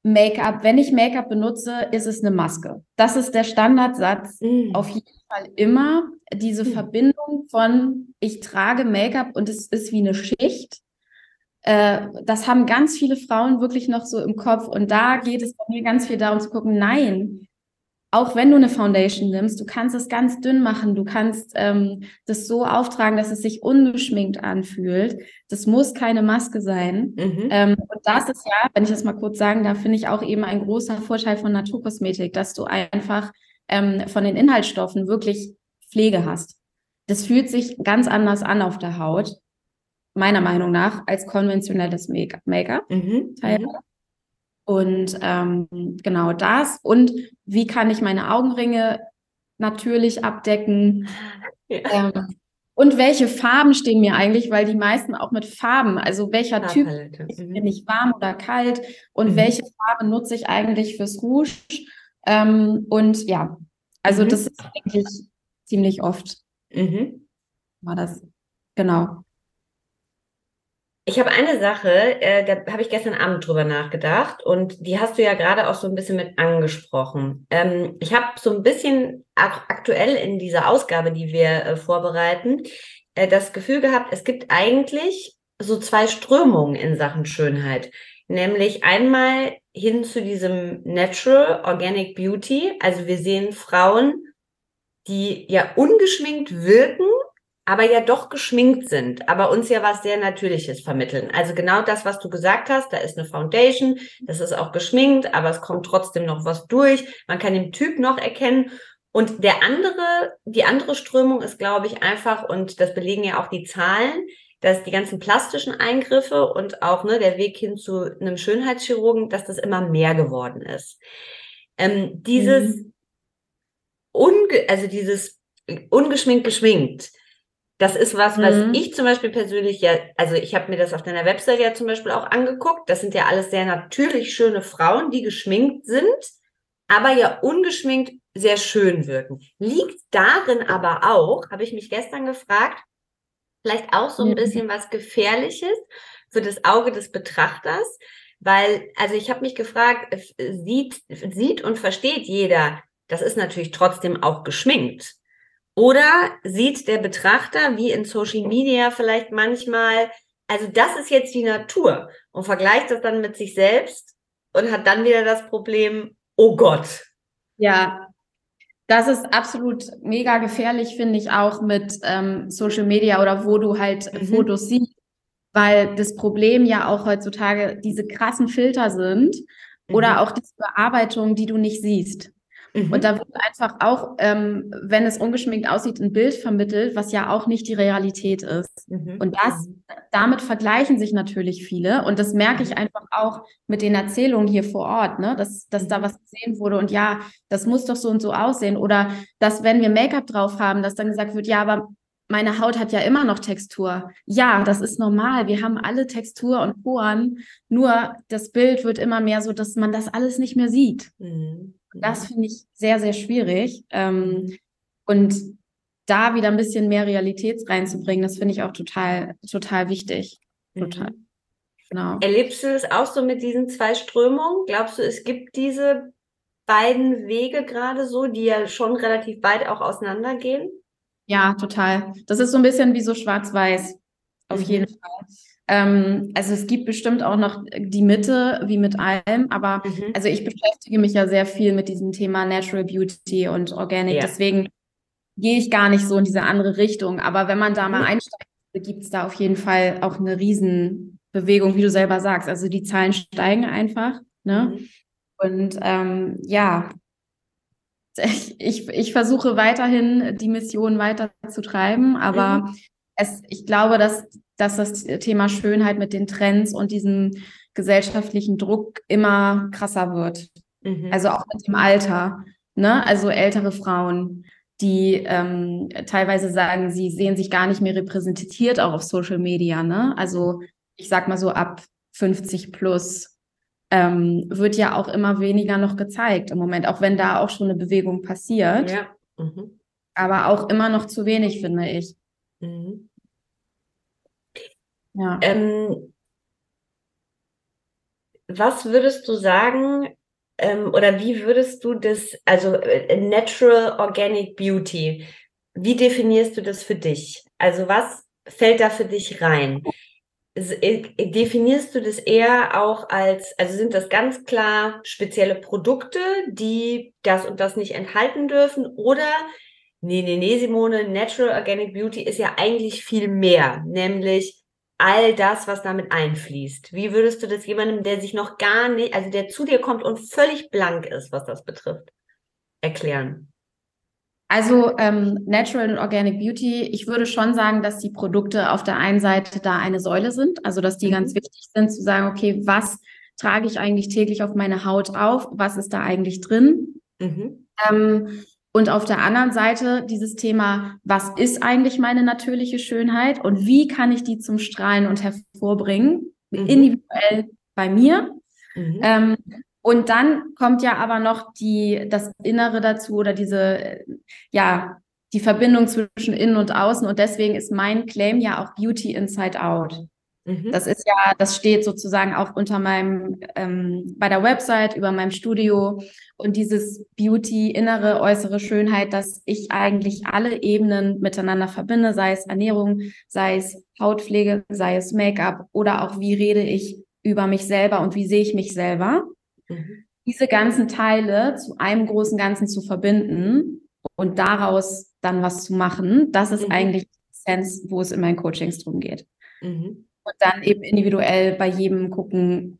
Make-up, wenn ich Make-up benutze, ist es eine Maske. Das ist der Standardsatz mhm. auf jeden Fall immer. Diese mhm. Verbindung von ich trage Make-up und es ist wie eine Schicht äh, das haben ganz viele Frauen wirklich noch so im Kopf. Und da geht es bei mir ganz viel darum zu gucken, nein, auch wenn du eine Foundation nimmst, du kannst es ganz dünn machen, du kannst ähm, das so auftragen, dass es sich ungeschminkt anfühlt. Das muss keine Maske sein. Mhm. Ähm, und das ist ja, wenn ich das mal kurz sagen darf, finde ich auch eben ein großer Vorteil von Naturkosmetik, dass du einfach ähm, von den Inhaltsstoffen wirklich Pflege hast. Das fühlt sich ganz anders an auf der Haut meiner Meinung nach, als konventionelles Make-up. Mhm. mhm. Und ähm, genau das. Und wie kann ich meine Augenringe natürlich abdecken? Ja. Ähm, und welche Farben stehen mir eigentlich? Weil die meisten auch mit Farben, also welcher Typ mhm. bin ich warm oder kalt und mhm. welche Farbe nutze ich eigentlich fürs Rouge? Ähm, und ja, also mhm. das ist eigentlich ziemlich oft. Mhm. War das, genau. Ich habe eine Sache, äh, da habe ich gestern Abend drüber nachgedacht und die hast du ja gerade auch so ein bisschen mit angesprochen. Ähm, ich habe so ein bisschen aktuell in dieser Ausgabe, die wir äh, vorbereiten, äh, das Gefühl gehabt, es gibt eigentlich so zwei Strömungen in Sachen Schönheit. Nämlich einmal hin zu diesem Natural Organic Beauty. Also wir sehen Frauen, die ja ungeschminkt wirken, aber ja doch geschminkt sind, aber uns ja was sehr Natürliches vermitteln. Also genau das, was du gesagt hast, da ist eine Foundation, das ist auch geschminkt, aber es kommt trotzdem noch was durch. Man kann den Typ noch erkennen. Und der andere, die andere Strömung ist, glaube ich, einfach, und das belegen ja auch die Zahlen, dass die ganzen plastischen Eingriffe und auch ne, der Weg hin zu einem Schönheitschirurgen, dass das immer mehr geworden ist. Ähm, dieses, mhm. unge also dieses ungeschminkt geschminkt, das ist was, was mhm. ich zum Beispiel persönlich ja, also ich habe mir das auf deiner Website ja zum Beispiel auch angeguckt. Das sind ja alles sehr natürlich schöne Frauen, die geschminkt sind, aber ja ungeschminkt sehr schön wirken. Liegt darin aber auch, habe ich mich gestern gefragt, vielleicht auch so ein bisschen was Gefährliches für das Auge des Betrachters, Weil, also ich habe mich gefragt, sieht, sieht und versteht jeder, das ist natürlich trotzdem auch geschminkt. Oder sieht der Betrachter, wie in Social Media vielleicht manchmal, also das ist jetzt die Natur und vergleicht das dann mit sich selbst und hat dann wieder das Problem, oh Gott. Ja, das ist absolut mega gefährlich, finde ich auch mit ähm, Social Media oder wo du halt mhm. Fotos siehst, weil das Problem ja auch heutzutage diese krassen Filter sind mhm. oder auch diese Bearbeitung, die du nicht siehst. Mhm. Und da wird einfach auch, ähm, wenn es ungeschminkt aussieht, ein Bild vermittelt, was ja auch nicht die Realität ist. Mhm. Und das, mhm. damit vergleichen sich natürlich viele. Und das merke ich mhm. einfach auch mit den Erzählungen hier vor Ort, ne? dass, dass da mhm. was gesehen wurde und ja, das muss doch so und so aussehen. Oder dass, wenn wir Make-up drauf haben, dass dann gesagt wird, ja, aber meine Haut hat ja immer noch Textur. Ja, das ist normal. Wir haben alle Textur und Poren. Nur das Bild wird immer mehr so, dass man das alles nicht mehr sieht. Mhm. Das finde ich sehr, sehr schwierig. Ähm, mhm. und da wieder ein bisschen mehr Realität reinzubringen, das finde ich auch total, total wichtig. Total. Mhm. Genau. Erlebst du es auch so mit diesen zwei Strömungen? Glaubst du, es gibt diese beiden Wege gerade so, die ja schon relativ weit auch auseinandergehen? Ja, total. Das ist so ein bisschen wie so schwarz-weiß. Auf mhm. jeden Fall. Ähm, also es gibt bestimmt auch noch die Mitte, wie mit allem, aber mhm. also ich beschäftige mich ja sehr viel mit diesem Thema Natural Beauty und Organic. Ja. Deswegen gehe ich gar nicht so in diese andere Richtung. Aber wenn man da mal mhm. einsteigt, gibt es da auf jeden Fall auch eine Riesenbewegung, wie du selber sagst. Also die Zahlen steigen einfach. Ne? Mhm. Und ähm, ja, ich, ich, ich versuche weiterhin die Mission weiter zu treiben, aber mhm. es, ich glaube, dass dass das Thema Schönheit mit den Trends und diesem gesellschaftlichen Druck immer krasser wird. Mhm. Also auch mit dem Alter. Ne? Also ältere Frauen, die ähm, teilweise sagen, sie sehen sich gar nicht mehr repräsentiert, auch auf Social Media. Ne? Also ich sag mal so ab 50 plus ähm, wird ja auch immer weniger noch gezeigt im Moment, auch wenn da auch schon eine Bewegung passiert. Ja. Mhm. Aber auch immer noch zu wenig, finde ich. Mhm. Ja. Ähm, was würdest du sagen, ähm, oder wie würdest du das, also äh, Natural Organic Beauty, wie definierst du das für dich? Also was fällt da für dich rein? Äh, definierst du das eher auch als, also sind das ganz klar spezielle Produkte, die das und das nicht enthalten dürfen? Oder, nee, nee, nee, Simone, Natural Organic Beauty ist ja eigentlich viel mehr, nämlich all das, was damit einfließt. Wie würdest du das jemandem, der sich noch gar nicht, also der zu dir kommt und völlig blank ist, was das betrifft, erklären? Also ähm, Natural und Organic Beauty, ich würde schon sagen, dass die Produkte auf der einen Seite da eine Säule sind, also dass die mhm. ganz wichtig sind zu sagen, okay, was trage ich eigentlich täglich auf meine Haut auf, was ist da eigentlich drin? Mhm. Ähm, und auf der anderen Seite dieses Thema, was ist eigentlich meine natürliche Schönheit und wie kann ich die zum Strahlen und hervorbringen, mhm. individuell bei mir. Mhm. Ähm, und dann kommt ja aber noch die, das Innere dazu oder diese, ja, die Verbindung zwischen innen und außen. Und deswegen ist mein Claim ja auch Beauty Inside Out. Mhm. Das ist ja, das steht sozusagen auch unter meinem, ähm, bei der Website, über meinem Studio und dieses Beauty, innere, äußere Schönheit, dass ich eigentlich alle Ebenen miteinander verbinde, sei es Ernährung, sei es Hautpflege, sei es Make-up oder auch wie rede ich über mich selber und wie sehe ich mich selber. Mhm. Diese ganzen Teile zu einem großen Ganzen zu verbinden und daraus dann was zu machen, das ist mhm. eigentlich Sense, wo es in meinen Coachings drum geht. Mhm. Und dann eben individuell bei jedem gucken,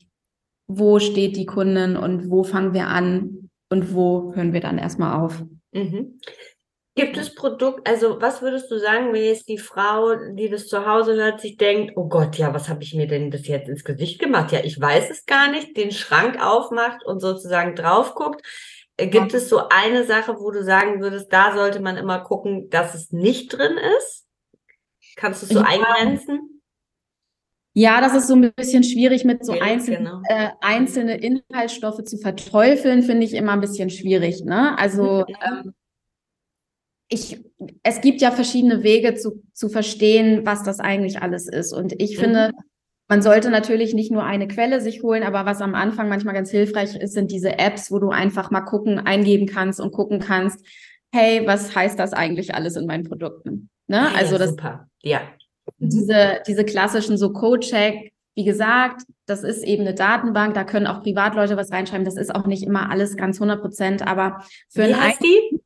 wo steht die Kundin und wo fangen wir an und wo hören wir dann erstmal auf. Mhm. Gibt es Produkt, also was würdest du sagen, wenn jetzt die Frau, die das zu Hause hört, sich denkt, oh Gott, ja, was habe ich mir denn bis jetzt ins Gesicht gemacht? Ja, ich weiß es gar nicht, den Schrank aufmacht und sozusagen drauf guckt. Äh, gibt ja. es so eine Sache, wo du sagen würdest, da sollte man immer gucken, dass es nicht drin ist? Kannst du es so ja. eingrenzen? Ja, das ist so ein bisschen schwierig mit so einzelnen, genau. äh, einzelne Inhaltsstoffe zu verteufeln, finde ich immer ein bisschen schwierig. Ne? Also mhm. ähm, ich, es gibt ja verschiedene Wege zu, zu verstehen, was das eigentlich alles ist. Und ich mhm. finde, man sollte natürlich nicht nur eine Quelle sich holen, aber was am Anfang manchmal ganz hilfreich ist, sind diese Apps, wo du einfach mal gucken, eingeben kannst und gucken kannst, hey, was heißt das eigentlich alles in meinen Produkten? Ne? Ah, also ja, das, super. Ja. Mhm. diese, diese klassischen so Code-Check, wie gesagt, das ist eben eine Datenbank, da können auch Privatleute was reinschreiben. Das ist auch nicht immer alles ganz 100 Prozent, aber für Wie einen heißt die?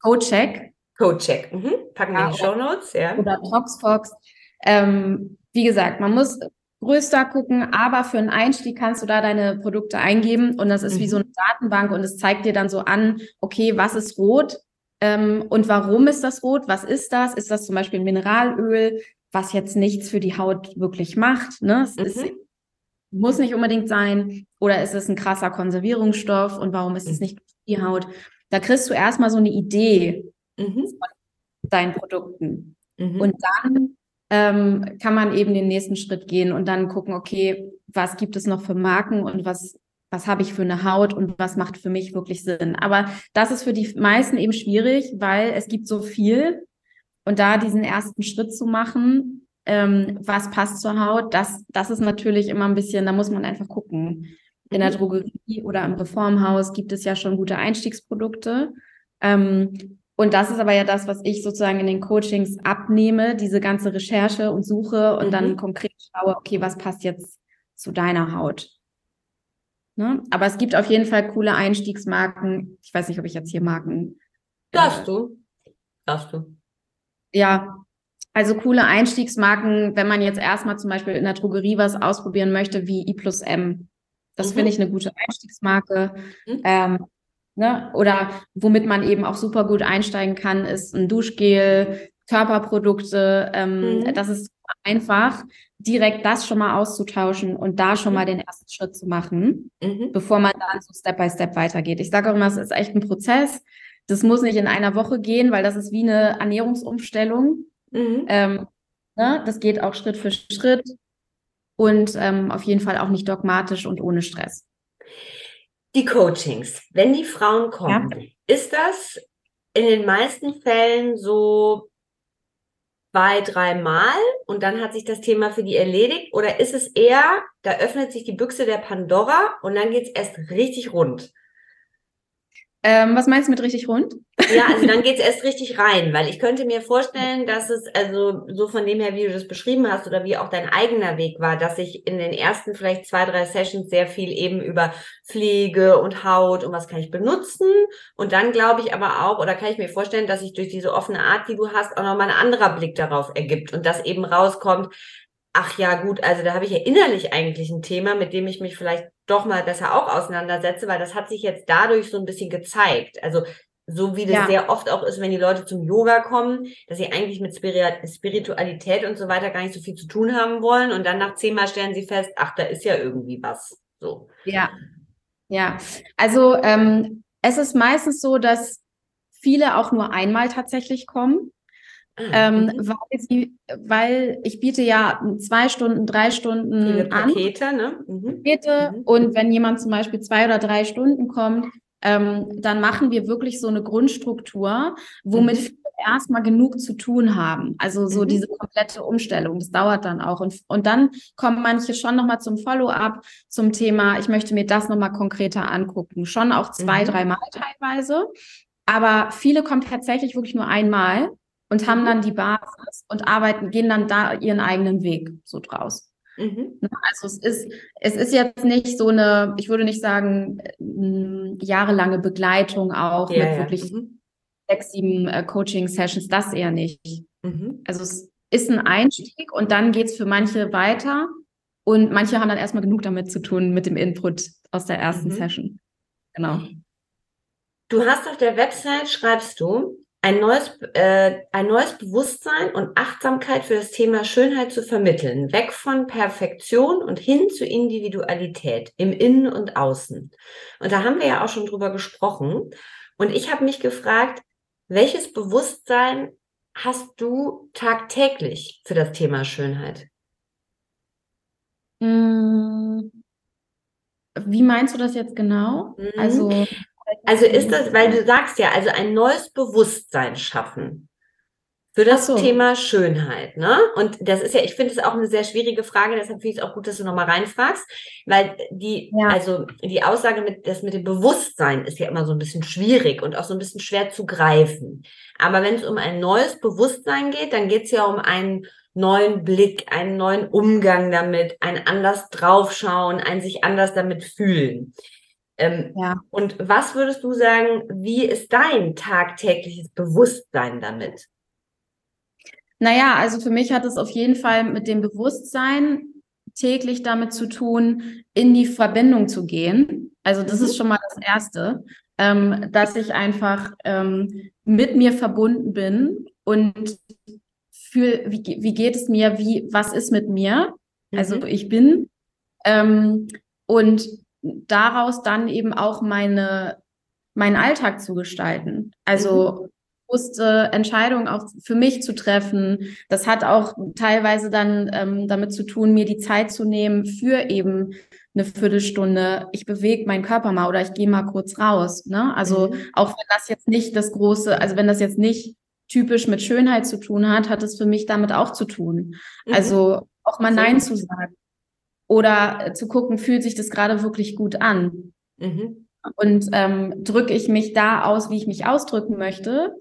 Code-Check Codecheck. Mhm. Packen wir in die Show Notes, ja. oder ToxFox, ähm, wie gesagt, man muss größer gucken, aber für einen Einstieg kannst du da deine Produkte eingeben und das ist wie Mhm. so eine Datenbank und es zeigt dir dann so an, okay, was ist rot ähm, und warum ist das rot? Was ist das? Ist das zum Beispiel ein Mineralöl, was jetzt nichts für die Haut wirklich macht? Ne? Es ist, Mhm. muss nicht unbedingt sein. Oder ist es ein krasser Konservierungsstoff und warum ist es Mhm. nicht für die Haut? Da kriegst du erstmal so eine Idee Mhm. deinen Produkten. Mhm. Und dann ähm, kann man eben den nächsten Schritt gehen und dann gucken, okay, was gibt es noch für Marken und was, was habe ich für eine Haut und was macht für mich wirklich Sinn. Aber das ist für die meisten eben schwierig, weil es gibt so viel und da diesen ersten Schritt zu machen, ähm, was passt zur Haut, das, das ist natürlich immer ein bisschen, da muss man einfach gucken. In der Mhm. Drogerie oder im Reformhaus gibt es ja schon gute Einstiegsprodukte. Ähm, und das ist aber ja das, was ich sozusagen in den Coachings abnehme, diese ganze Recherche und Suche und Mhm. dann konkret schaue, okay, was passt jetzt zu deiner Haut? Ne? Aber es gibt auf jeden Fall coole Einstiegsmarken. Ich weiß nicht, ob ich jetzt hier Marken. äh, Darfst du? Darfst du? Ja, also coole Einstiegsmarken, wenn man jetzt erstmal zum Beispiel in der Drogerie was ausprobieren möchte, wie I plus M. Das Mhm. finde ich eine gute Einstiegsmarke. Mhm. Ähm, ne? Oder womit man eben auch super gut einsteigen kann, ist ein Duschgel, Körperprodukte. Ähm, Mhm. Das ist einfach, direkt das schon mal auszutauschen und da schon Mhm. mal den ersten Schritt zu machen Mhm. bevor man dann so Step by Step weitergeht. Ich sage auch immer, es ist echt ein Prozess. Das muss nicht in einer Woche gehen, weil das ist wie eine Ernährungsumstellung. Mhm. Ähm, ne? Das geht auch Schritt für Schritt und ähm, auf jeden Fall auch nicht dogmatisch und ohne Stress. Die Coachings, wenn die Frauen kommen, ist das in den meisten Fällen so zwei, dreimal und dann hat sich das Thema für die erledigt? Oder ist es eher, da öffnet sich die Büchse der Pandora und dann geht's erst richtig rund? Ähm, was meinst du mit richtig rund? Ja, also dann geht's erst richtig rein, weil ich könnte mir vorstellen, dass es also so von dem her, wie du das beschrieben hast oder wie auch dein eigener Weg war, dass sich in den ersten vielleicht zwei, drei Sessions sehr viel eben über Pflege und Haut und was kann ich benutzen und dann glaube ich aber auch oder kann ich mir vorstellen, dass sich durch diese offene Art, die du hast, auch nochmal ein anderer Blick darauf ergibt und dass eben rauskommt, ach ja gut, also da habe ich ja innerlich eigentlich ein Thema, mit dem ich mich vielleicht doch mal besser auch auseinandersetze, weil das hat sich jetzt dadurch so ein bisschen gezeigt. Also so wie das Ja. sehr oft auch ist, wenn die Leute zum Yoga kommen, dass sie eigentlich mit Spiri- Spiritualität und so weiter gar nicht so viel zu tun haben wollen und dann nach zehnmal stellen sie fest, ach, da ist ja irgendwie was. So. Ja, ja. Also ähm, es ist meistens so, dass viele auch nur einmal tatsächlich kommen. Ah, Ähm, mhm. weil sie, weil ich biete ja zwei Stunden, drei Viele Stunden an. Pakete, ne? Mhm. Pakete. Mhm. Und wenn jemand zum Beispiel zwei oder drei Stunden kommt, ähm, dann machen wir wirklich so eine Grundstruktur, womit Mhm. viele erstmal genug zu tun haben. Also so Mhm. diese komplette Umstellung, das dauert dann auch. Und, und dann kommen manche schon nochmal zum Follow-up zum Thema, ich möchte mir das nochmal konkreter angucken. Schon auch zwei, Mhm. dreimal teilweise. Aber viele kommen tatsächlich wirklich nur einmal und haben Mhm. dann die Basis und arbeiten, gehen dann da ihren eigenen Weg so draus. Mhm. Ne? Also es ist, es ist jetzt nicht so eine, ich würde nicht sagen, ähm, jahrelange Begleitung auch Ja, mit ja. wirklich Mhm. sechs, sieben äh, Coaching-Sessions, das eher nicht. Mhm. Also es ist ein Einstieg und dann geht's für manche weiter und manche haben dann erstmal genug damit zu tun mit dem Input aus der ersten Mhm. Session. Genau. Du hast auf der Website, schreibst du, ein neues, äh, ein neues Bewusstsein und Achtsamkeit für das Thema Schönheit zu vermitteln, weg von Perfektion und hin zu Individualität im Innen und Außen. Und da haben wir ja auch schon drüber gesprochen. Und ich habe mich gefragt, welches Bewusstsein hast du tagtäglich für das Thema Schönheit? Mm, Wie meinst du das jetzt genau? Mhm. Also, Also ist das, weil du sagst ja, also ein neues Bewusstsein schaffen für das so. Thema Schönheit, ne? Und das ist ja, ich finde es auch eine sehr schwierige Frage, deshalb finde ich es auch gut, dass du nochmal reinfragst, weil die, ja. also die Aussage mit, das mit dem Bewusstsein ist ja immer so ein bisschen schwierig und auch so ein bisschen schwer zu greifen. Aber wenn es um ein neues Bewusstsein geht, dann geht es ja um einen neuen Blick, einen neuen Umgang damit, ein anders draufschauen, ein sich anders damit fühlen. Ähm, ja. Und was würdest du sagen, wie ist dein tagtägliches Bewusstsein damit? Naja, also für mich hat es auf jeden Fall mit dem Bewusstsein täglich damit zu tun, in die Verbindung zu gehen. Also das mhm. ist schon mal das Erste, ähm, dass ich einfach ähm, mit mir verbunden bin und fühle, wie, wie geht es mir, wie, was ist mit mir? Also mhm. ich bin ähm, und daraus dann eben auch meine, meinen Alltag zu gestalten. Also mhm bewusste Entscheidungen auch für mich zu treffen. Das hat auch teilweise dann ähm, damit zu tun, mir die Zeit zu nehmen für eben eine Viertelstunde. Ich bewege meinen Körper mal oder ich gehe mal kurz raus. Ne? Also mhm. auch wenn das jetzt nicht das große, also wenn das jetzt nicht typisch mit Schönheit zu tun hat, hat es für mich damit auch zu tun. Mhm. Also auch mal Nein zu sagen oder zu gucken, fühlt sich das gerade wirklich gut an. Mhm und ähm, drücke ich mich da aus, wie ich mich ausdrücken möchte,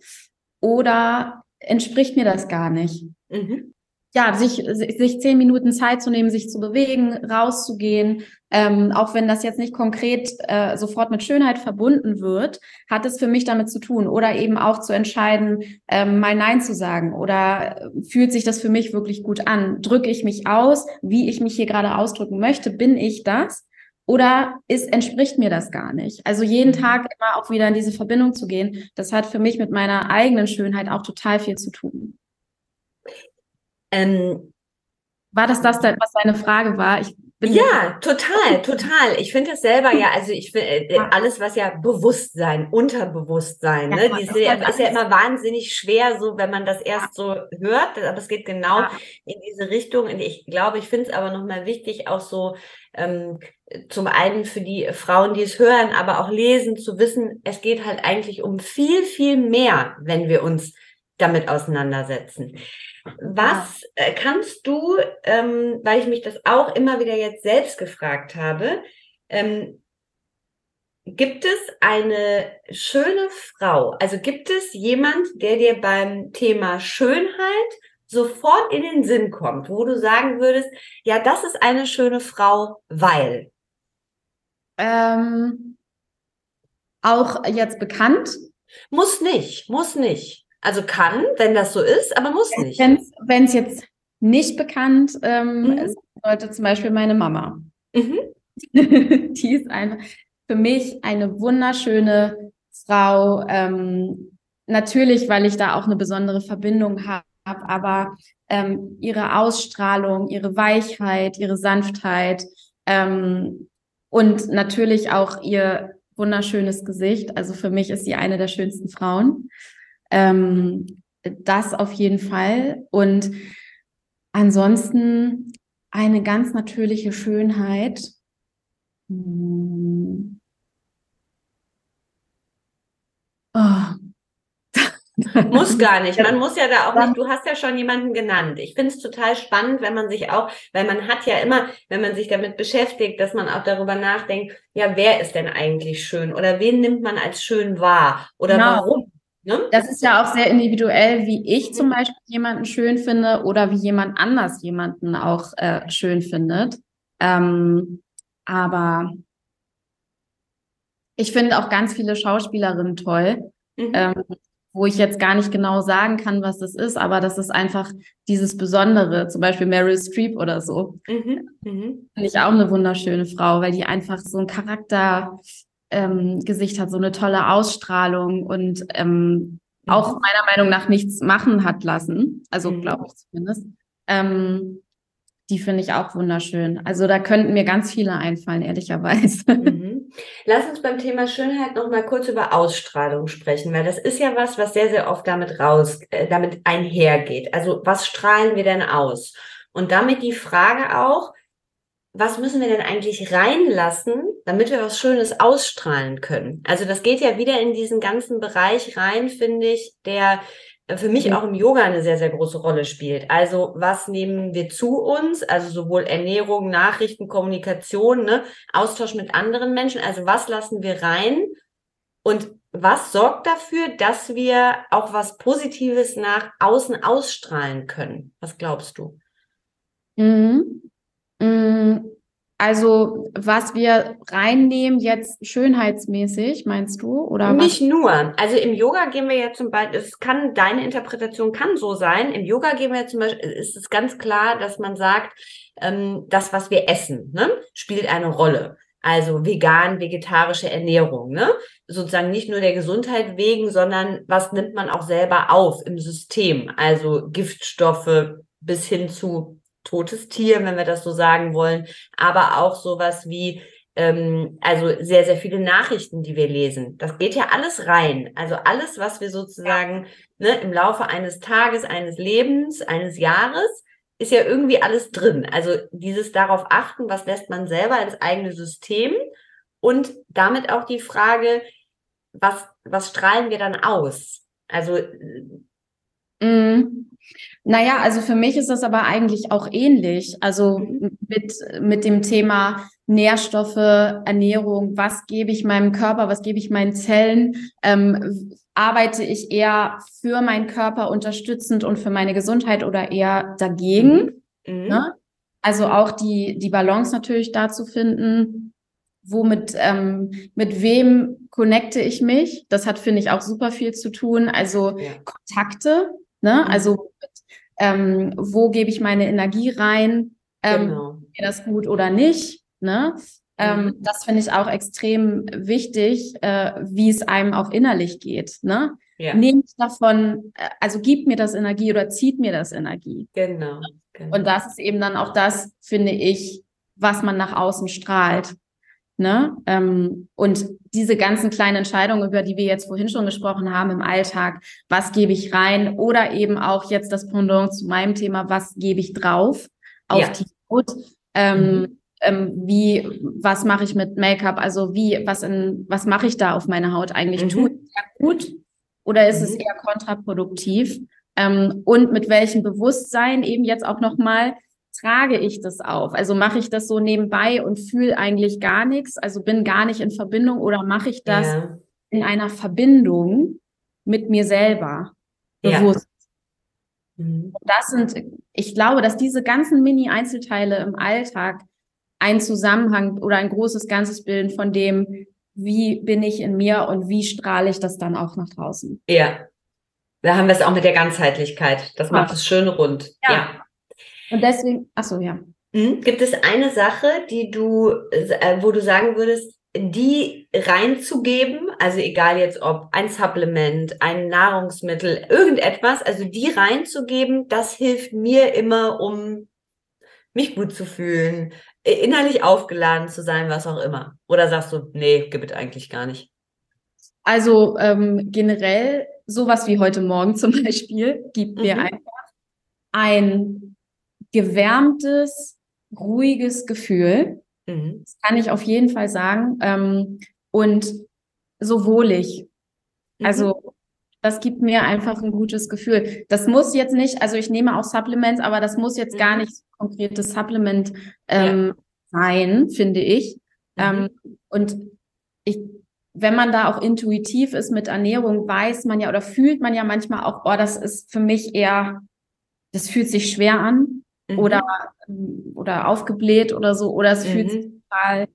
oder entspricht mir das gar nicht? Mhm. Ja, sich, sich zehn Minuten Zeit zu nehmen, sich zu bewegen, rauszugehen, ähm, auch wenn das jetzt nicht konkret äh, sofort mit Schönheit verbunden wird, hat es für mich damit zu tun. Oder eben auch zu entscheiden, ähm, mal Nein zu sagen. Oder äh, fühlt sich das für mich wirklich gut an? Drücke ich mich aus, wie ich mich hier gerade ausdrücken möchte? Bin ich das? Oder ist, entspricht mir das gar nicht? Also jeden mhm. Tag immer auch wieder in diese Verbindung zu gehen, das hat für mich mit meiner eigenen Schönheit auch total viel zu tun. Ähm, war das das, was deine Frage war? Ich ja, total, <laughs> total. Ich finde das selber ja, also ich finde äh, alles, was ja Bewusstsein, Unterbewusstsein, ne, ja, diese, ist ja immer wahnsinnig schwer, so wenn man das erst so hört, aber es geht genau ja. in diese Richtung. Und ich glaube, ich finde es aber nochmal wichtig, auch so ähm, zum einen für die Frauen, die es hören, aber auch lesen, zu wissen, es geht halt eigentlich um viel, viel mehr, wenn wir uns damit auseinandersetzen. Was äh, kannst du, ähm, weil ich mich das auch immer wieder jetzt selbst gefragt habe, ähm, gibt es eine schöne Frau? Also gibt es jemand, der dir beim Thema Schönheit sofort in den Sinn kommt, wo du sagen würdest, ja, das ist eine schöne Frau, weil? Ähm, auch jetzt bekannt? Muss nicht, muss nicht. Also kann, wenn das so ist, aber muss nicht. Wenn es jetzt nicht bekannt ähm, mhm. sollte, zum Beispiel meine Mama. Mhm. <laughs> Die ist einfach für mich eine wunderschöne Frau. Ähm, natürlich, weil ich da auch eine besondere Verbindung habe, aber ähm, ihre Ausstrahlung, ihre Weichheit, ihre Sanftheit ähm, und natürlich auch ihr wunderschönes Gesicht. Also für mich ist sie eine der schönsten Frauen. Ähm, das auf jeden Fall. Und ansonsten eine ganz natürliche Schönheit. Hm. Oh, muss gar nicht. Man muss ja da auch nicht, du hast ja schon jemanden genannt. Ich finde es total spannend, wenn man sich auch, weil man hat ja immer, wenn man sich damit beschäftigt, dass man auch darüber nachdenkt, ja, wer ist denn eigentlich schön oder wen nimmt man als schön wahr oder genau. warum? Ne? Das ist ja auch sehr individuell, wie ich zum Beispiel jemanden schön finde oder wie jemand anders jemanden auch äh, schön findet. Ähm, aber ich finde auch ganz viele Schauspielerinnen toll. Mhm. Ähm, wo ich jetzt gar nicht genau sagen kann, was das ist, aber das ist einfach dieses Besondere, zum Beispiel Meryl Streep oder so. Mhm, mhm. Finde ich auch eine wunderschöne Frau, weil die einfach so ein Charaktergesicht ähm, hat, so eine tolle Ausstrahlung und ähm, auch meiner Meinung nach nichts machen hat lassen. Also mhm. glaube ich zumindest. Ähm, die finde ich auch wunderschön. Also da könnten mir ganz viele einfallen, ehrlicherweise. Mhm. Lass uns beim Thema Schönheit noch mal kurz über Ausstrahlung sprechen, weil das ist ja was, was sehr, sehr oft damit raus, äh, damit einhergeht. Also was strahlen wir denn aus? Und damit die Frage auch, was müssen wir denn eigentlich reinlassen, damit wir was Schönes ausstrahlen können? Also das geht ja wieder in diesen ganzen Bereich rein, finde ich, der für mich auch im Yoga eine sehr, sehr große Rolle spielt. Also was nehmen wir zu uns? Also sowohl Ernährung, Nachrichten, Kommunikation, ne? Austausch mit anderen Menschen. Also was lassen wir rein? Und was sorgt dafür, dass wir auch was Positives nach außen ausstrahlen können? Was glaubst du? Mhm. Mhm. Also, was wir reinnehmen jetzt schönheitsmäßig, meinst du? Oder Nicht was? nur. Also im Yoga gehen wir ja zum Beispiel, es kann, deine Interpretation kann so sein. Im Yoga gehen wir zum Beispiel, ist es ganz klar, dass man sagt, ähm, das, was wir essen, ne, spielt eine Rolle. Also vegan, vegetarische Ernährung, ne? Sozusagen nicht nur der Gesundheit wegen, sondern was nimmt man auch selber auf im System? Also Giftstoffe bis hin zu totes Tier, wenn wir das so sagen wollen, aber auch sowas wie ähm, also sehr, sehr viele Nachrichten, die wir lesen. Das geht ja alles rein. Also alles, was wir sozusagen ne, im Laufe eines Tages, eines Lebens, eines Jahres, ist ja irgendwie alles drin. Also dieses darauf achten, was lässt man selber ins eigene System und damit auch die Frage, was, was strahlen wir dann aus? Also mm. Naja, also für mich ist das aber eigentlich auch ähnlich. Also mit, mit dem Thema Nährstoffe, Ernährung, was gebe ich meinem Körper, was gebe ich meinen Zellen, ähm, arbeite ich eher für meinen Körper unterstützend und für meine Gesundheit oder eher dagegen? Mhm. Ne? Also auch die, die Balance natürlich da zu finden, womit, ähm, mit wem connecte ich mich? Das hat, finde ich, auch super viel zu tun. Also ja. Kontakte, ne? Mhm. Also ähm, wo gebe ich meine Energie rein? Ähm, genau. Mir das gut oder nicht? Ne? Ähm, mhm. das finde ich auch extrem wichtig, äh, wie es einem auch innerlich geht. Ne? Ja. Nehmt davon, äh, also gibt mir das Energie oder zieht mir das Energie. Genau, genau. Und das ist eben dann auch das, finde ich, was man nach außen strahlt. Ne? Ähm, und diese ganzen kleinen Entscheidungen, über die wir jetzt vorhin schon gesprochen haben im Alltag, was gebe ich rein oder eben auch jetzt das Pendant zu meinem Thema, was gebe ich drauf auf ja. die Haut, ähm, mhm. ähm, wie, was mache ich mit Make-up, also wie, was in, was mache ich da auf meine Haut eigentlich? Mhm. Tut es gut oder ist mhm. es eher kontraproduktiv? Ähm, und mit welchem Bewusstsein eben jetzt auch nochmal, trage ich das auf? Also mache ich das so nebenbei und fühle eigentlich gar nichts, also bin gar nicht in Verbindung oder mache ich das ja. in einer Verbindung mit mir selber bewusst? Ja. Mhm. Das sind, ich glaube, dass diese ganzen Mini-Einzelteile im Alltag einen Zusammenhang oder ein großes Ganzes bilden von dem, wie bin ich in mir und wie strahle ich das dann auch nach draußen. Ja. Da haben wir es auch mit der Ganzheitlichkeit. Das macht es schön rund. Ja. ja. Und deswegen, ach so, ja. Mhm. Gibt es eine Sache, die du, äh, wo du sagen würdest, die reinzugeben, also egal jetzt ob ein Supplement, ein Nahrungsmittel, irgendetwas, also die reinzugeben, das hilft mir immer, um mich gut zu fühlen, innerlich aufgeladen zu sein, was auch immer. Oder sagst du, nee, gibt es eigentlich gar nicht? Also ähm, generell sowas wie heute Morgen zum <laughs> Beispiel gibt mhm. mir einfach ein gewärmtes, ruhiges Gefühl. Mhm. Das kann ich auf jeden Fall sagen. Ähm, und so wohlig. Mhm. Also das gibt mir einfach ein gutes Gefühl. Das muss jetzt nicht, also ich nehme auch Supplements, aber das muss jetzt mhm. gar nicht so konkretes Supplement ähm, ja. sein, finde ich. Mhm. Ähm, und ich, wenn man da auch intuitiv ist mit Ernährung, weiß man ja oder fühlt man ja manchmal auch, oh, das ist für mich eher, das fühlt sich schwer an mhm. oder, ähm, oder aufgebläht oder so, oder es mhm. fühlt sich total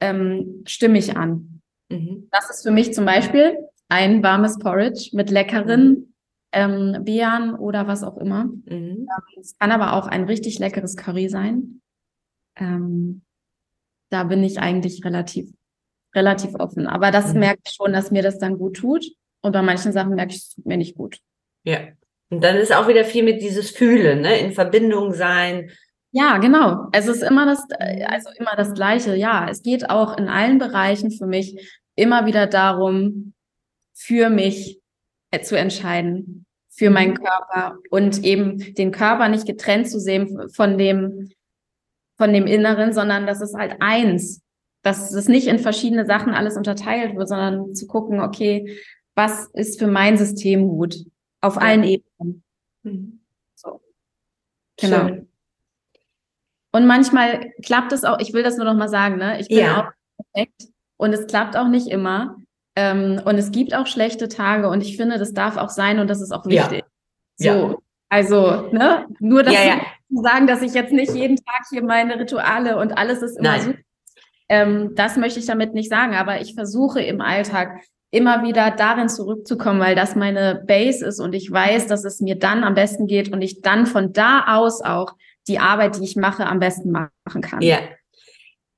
ähm, stimmig an. Mhm. Das ist für mich zum Beispiel ein warmes Porridge mit leckeren mhm. ähm, Beeren oder was auch immer. Mhm. Ähm, es kann aber auch ein richtig leckeres Curry sein. Ähm, da bin ich eigentlich relativ, relativ offen. Aber das mhm. merke ich schon, dass mir das dann gut tut. Und bei manchen Sachen merke ich, es tut mir nicht gut. Ja, und dann ist auch wieder viel mit dieses Fühlen, ne? in Verbindung sein. Ja, genau. Es ist immer das, also immer das Gleiche. Ja, es geht auch in allen Bereichen für mich immer wieder darum, für mich äh, zu entscheiden, für meinen mhm. Körper und eben den Körper nicht getrennt zu sehen von dem, von dem Inneren, sondern das ist halt eins. Dass es nicht in verschiedene Sachen alles unterteilt wird, sondern zu gucken, okay, was ist für mein System gut? Auf ja. allen Ebenen. Mhm. So. Genau. Schön. Und manchmal klappt es auch, ich will das nur noch mal sagen, ne? Ich bin ja. auch perfekt und es klappt auch nicht immer. Ähm, und es gibt auch schlechte Tage und ich finde, das darf auch sein und das ist auch wichtig. Ja. So, ja. also, ne? Nur das ja, zu sagen, dass ich jetzt nicht jeden Tag hier meine Rituale und alles ist immer Nein. super. Ähm, das möchte ich damit nicht sagen, aber ich versuche im Alltag immer wieder darin zurückzukommen, weil das meine Base ist und ich weiß, dass es mir dann am besten geht und ich dann von da aus auch die Arbeit, die ich mache, am besten machen kann. Ja.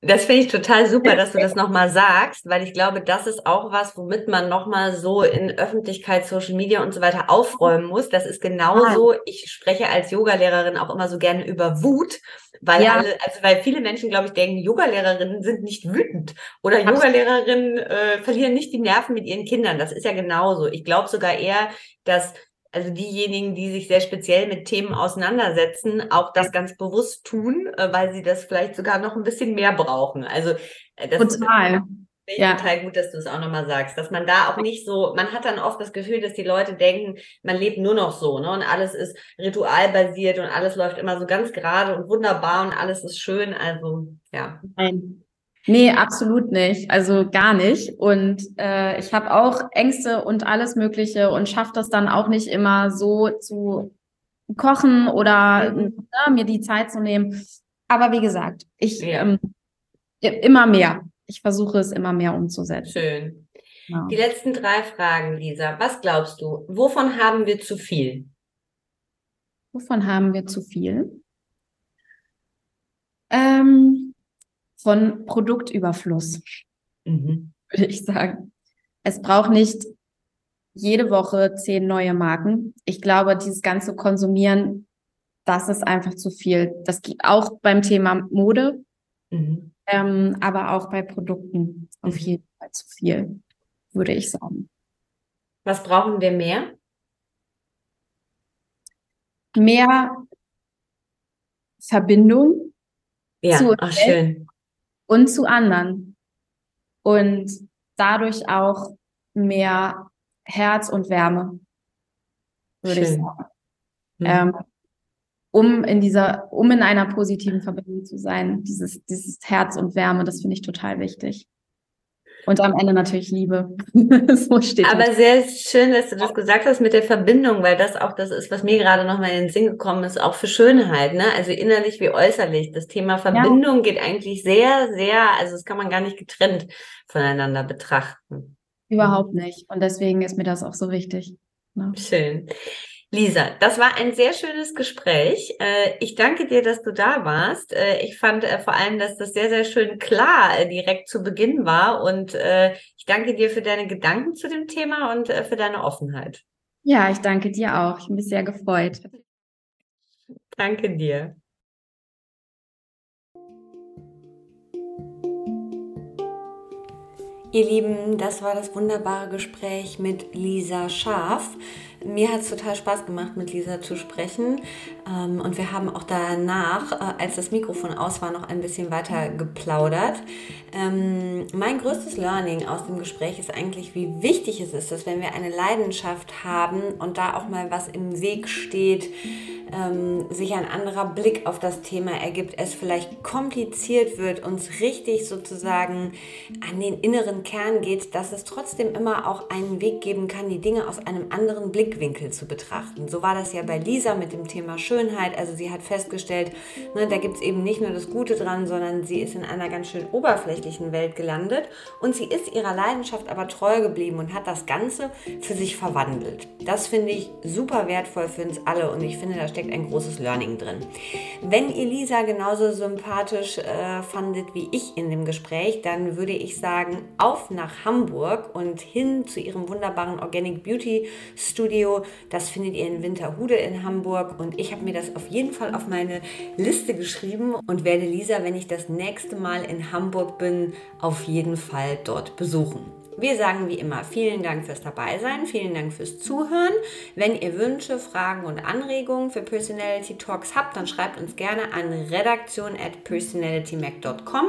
Das finde ich total super, dass du das <laughs> nochmal sagst, weil ich glaube, das ist auch was, womit man nochmal so in Öffentlichkeit, Social Media und so weiter aufräumen muss. Das ist genauso, ich spreche als Yogalehrerin auch immer so gerne über Wut, weil ja. alle, also weil viele Menschen, glaube ich, denken, Yogalehrerinnen sind nicht wütend oder Yogalehrerinnen äh, verlieren nicht die Nerven mit ihren Kindern. Das ist ja genauso. Ich glaube sogar eher, dass also diejenigen, die sich sehr speziell mit Themen auseinandersetzen, auch das ganz bewusst tun, äh, weil sie das vielleicht sogar noch ein bisschen mehr brauchen. Also äh, das total. Ist ja. total gut, dass du es auch nochmal sagst, dass man da auch nicht so, man hat dann oft das Gefühl, dass die Leute denken, man lebt nur noch so, ne? Und alles ist ritualbasiert und alles läuft immer so ganz gerade und wunderbar und alles ist schön. Also ja. Nein, Nee, absolut nicht. Also gar nicht. Und äh, ich habe auch Ängste und alles Mögliche und schaffe das dann auch nicht immer so zu kochen oder mhm. na, mir die Zeit zu nehmen. Aber wie gesagt, ich ja. ähm, immer mehr. Ich versuche es immer mehr umzusetzen. Schön. Ja. Die letzten drei Fragen, Lisa. Was glaubst du? Wovon haben wir zu viel? Wovon haben wir zu viel? Ähm, von Produktüberfluss, mhm. würde ich sagen. Es braucht nicht jede Woche zehn neue Marken. Ich glaube, dieses ganze Konsumieren, das ist einfach zu viel. Das geht auch beim Thema Mode, mhm. ähm, aber auch bei Produkten auf mhm. jeden Fall zu viel, würde ich sagen. Was brauchen wir mehr? Mehr Verbindung. Ja, ach, schön und zu anderen. Und dadurch auch mehr Herz und Wärme, würde Schön. ich sagen. Mhm. Ähm, um in dieser, um in einer positiven Verbindung zu sein, dieses, dieses Herz und Wärme, das finde ich total wichtig. Und am Ende natürlich Liebe. <laughs> so steht Aber das. sehr schön, dass du das gesagt hast mit der Verbindung, weil das auch das ist, was mir gerade nochmal in den Sinn gekommen ist, auch für Schönheit, ne? Also innerlich wie äußerlich. Das Thema Verbindung ja. geht eigentlich sehr, sehr, also das kann man gar nicht getrennt voneinander betrachten. Überhaupt nicht. Und deswegen ist mir das auch so wichtig. Ne? Schön. Lisa, das war ein sehr schönes Gespräch. Äh, ich danke dir, dass du da warst. Äh, ich fand äh, vor allem, dass das sehr, sehr schön klar direkt zu Beginn war. Und ich danke dir für deine Gedanken zu dem Thema und für deine Offenheit. Ja, ich danke dir auch. Ich bin sehr gefreut. Danke dir. Ihr Lieben, das war das wunderbare Gespräch mit Lisa Scharf. Mir hat es total Spaß gemacht, mit Lisa zu sprechen. Ähm, und wir haben auch danach, äh, als das Mikrofon aus war, noch ein bisschen weiter geplaudert. Ähm, mein größtes Learning aus dem Gespräch ist eigentlich, wie wichtig es ist, dass wenn wir eine Leidenschaft haben und da auch mal was im Weg steht, ähm, sich ein anderer Blick auf das Thema ergibt, es vielleicht kompliziert wird, uns richtig sozusagen an den inneren Kern geht, dass es trotzdem immer auch einen Weg geben kann, die Dinge aus einem anderen Blickwinkel zu betrachten. So war das ja bei Lisa mit dem Thema Schönheit. Also sie hat festgestellt, ne, da gibt es eben nicht nur das Gute dran, sondern sie ist in einer ganz schön oberflächlichen Welt gelandet und sie ist ihrer Leidenschaft aber treu geblieben und hat das Ganze für sich verwandelt. Das finde ich super wertvoll für uns alle und ich finde, da steckt ein großes Learning drin. Wenn ihr Lisa genauso sympathisch äh, fandet wie ich in dem Gespräch, dann würde ich sagen, auf nach Hamburg und hin zu ihrem wunderbaren Organic Beauty Studio. Das findet ihr in Winterhude in Hamburg und ich habe mir das auf jeden Fall auf meine Liste geschrieben und werde Lisa, wenn ich das nächste Mal in Hamburg bin, auf jeden Fall dort besuchen. Wir sagen wie immer vielen Dank fürs Dabeisein, vielen Dank fürs Zuhören. Wenn ihr Wünsche, Fragen und Anregungen für Personality Talks habt, dann schreibt uns gerne an redaktion at personalitymac.com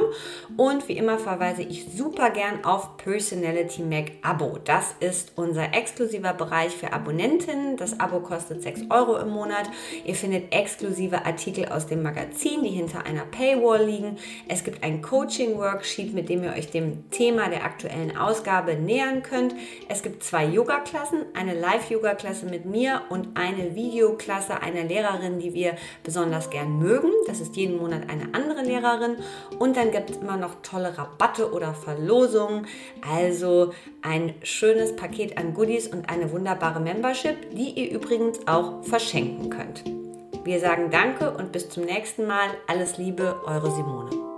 und wie immer verweise ich super gern auf Personality Mac Abo. Das ist unser exklusiver Bereich für Abonnentinnen. Das Abo kostet 6 Euro im Monat. Ihr findet exklusive Artikel aus dem Magazin, die hinter einer Paywall liegen. Es gibt ein Coaching-Worksheet, mit dem ihr euch dem Thema der aktuellen Ausgabe nähern könnt. Es gibt zwei Yoga-Klassen, eine Live-Yoga-Klasse mit mir und eine Videoklasse einer Lehrerin, die wir besonders gern mögen. Das ist jeden Monat eine andere Lehrerin. Und dann gibt es immer noch tolle Rabatte oder Verlosungen. Also ein schönes Paket an Goodies und eine wunderbare Membership, die ihr übrigens auch verschenken könnt. Wir sagen Danke und bis zum nächsten Mal. Alles Liebe, eure Simone.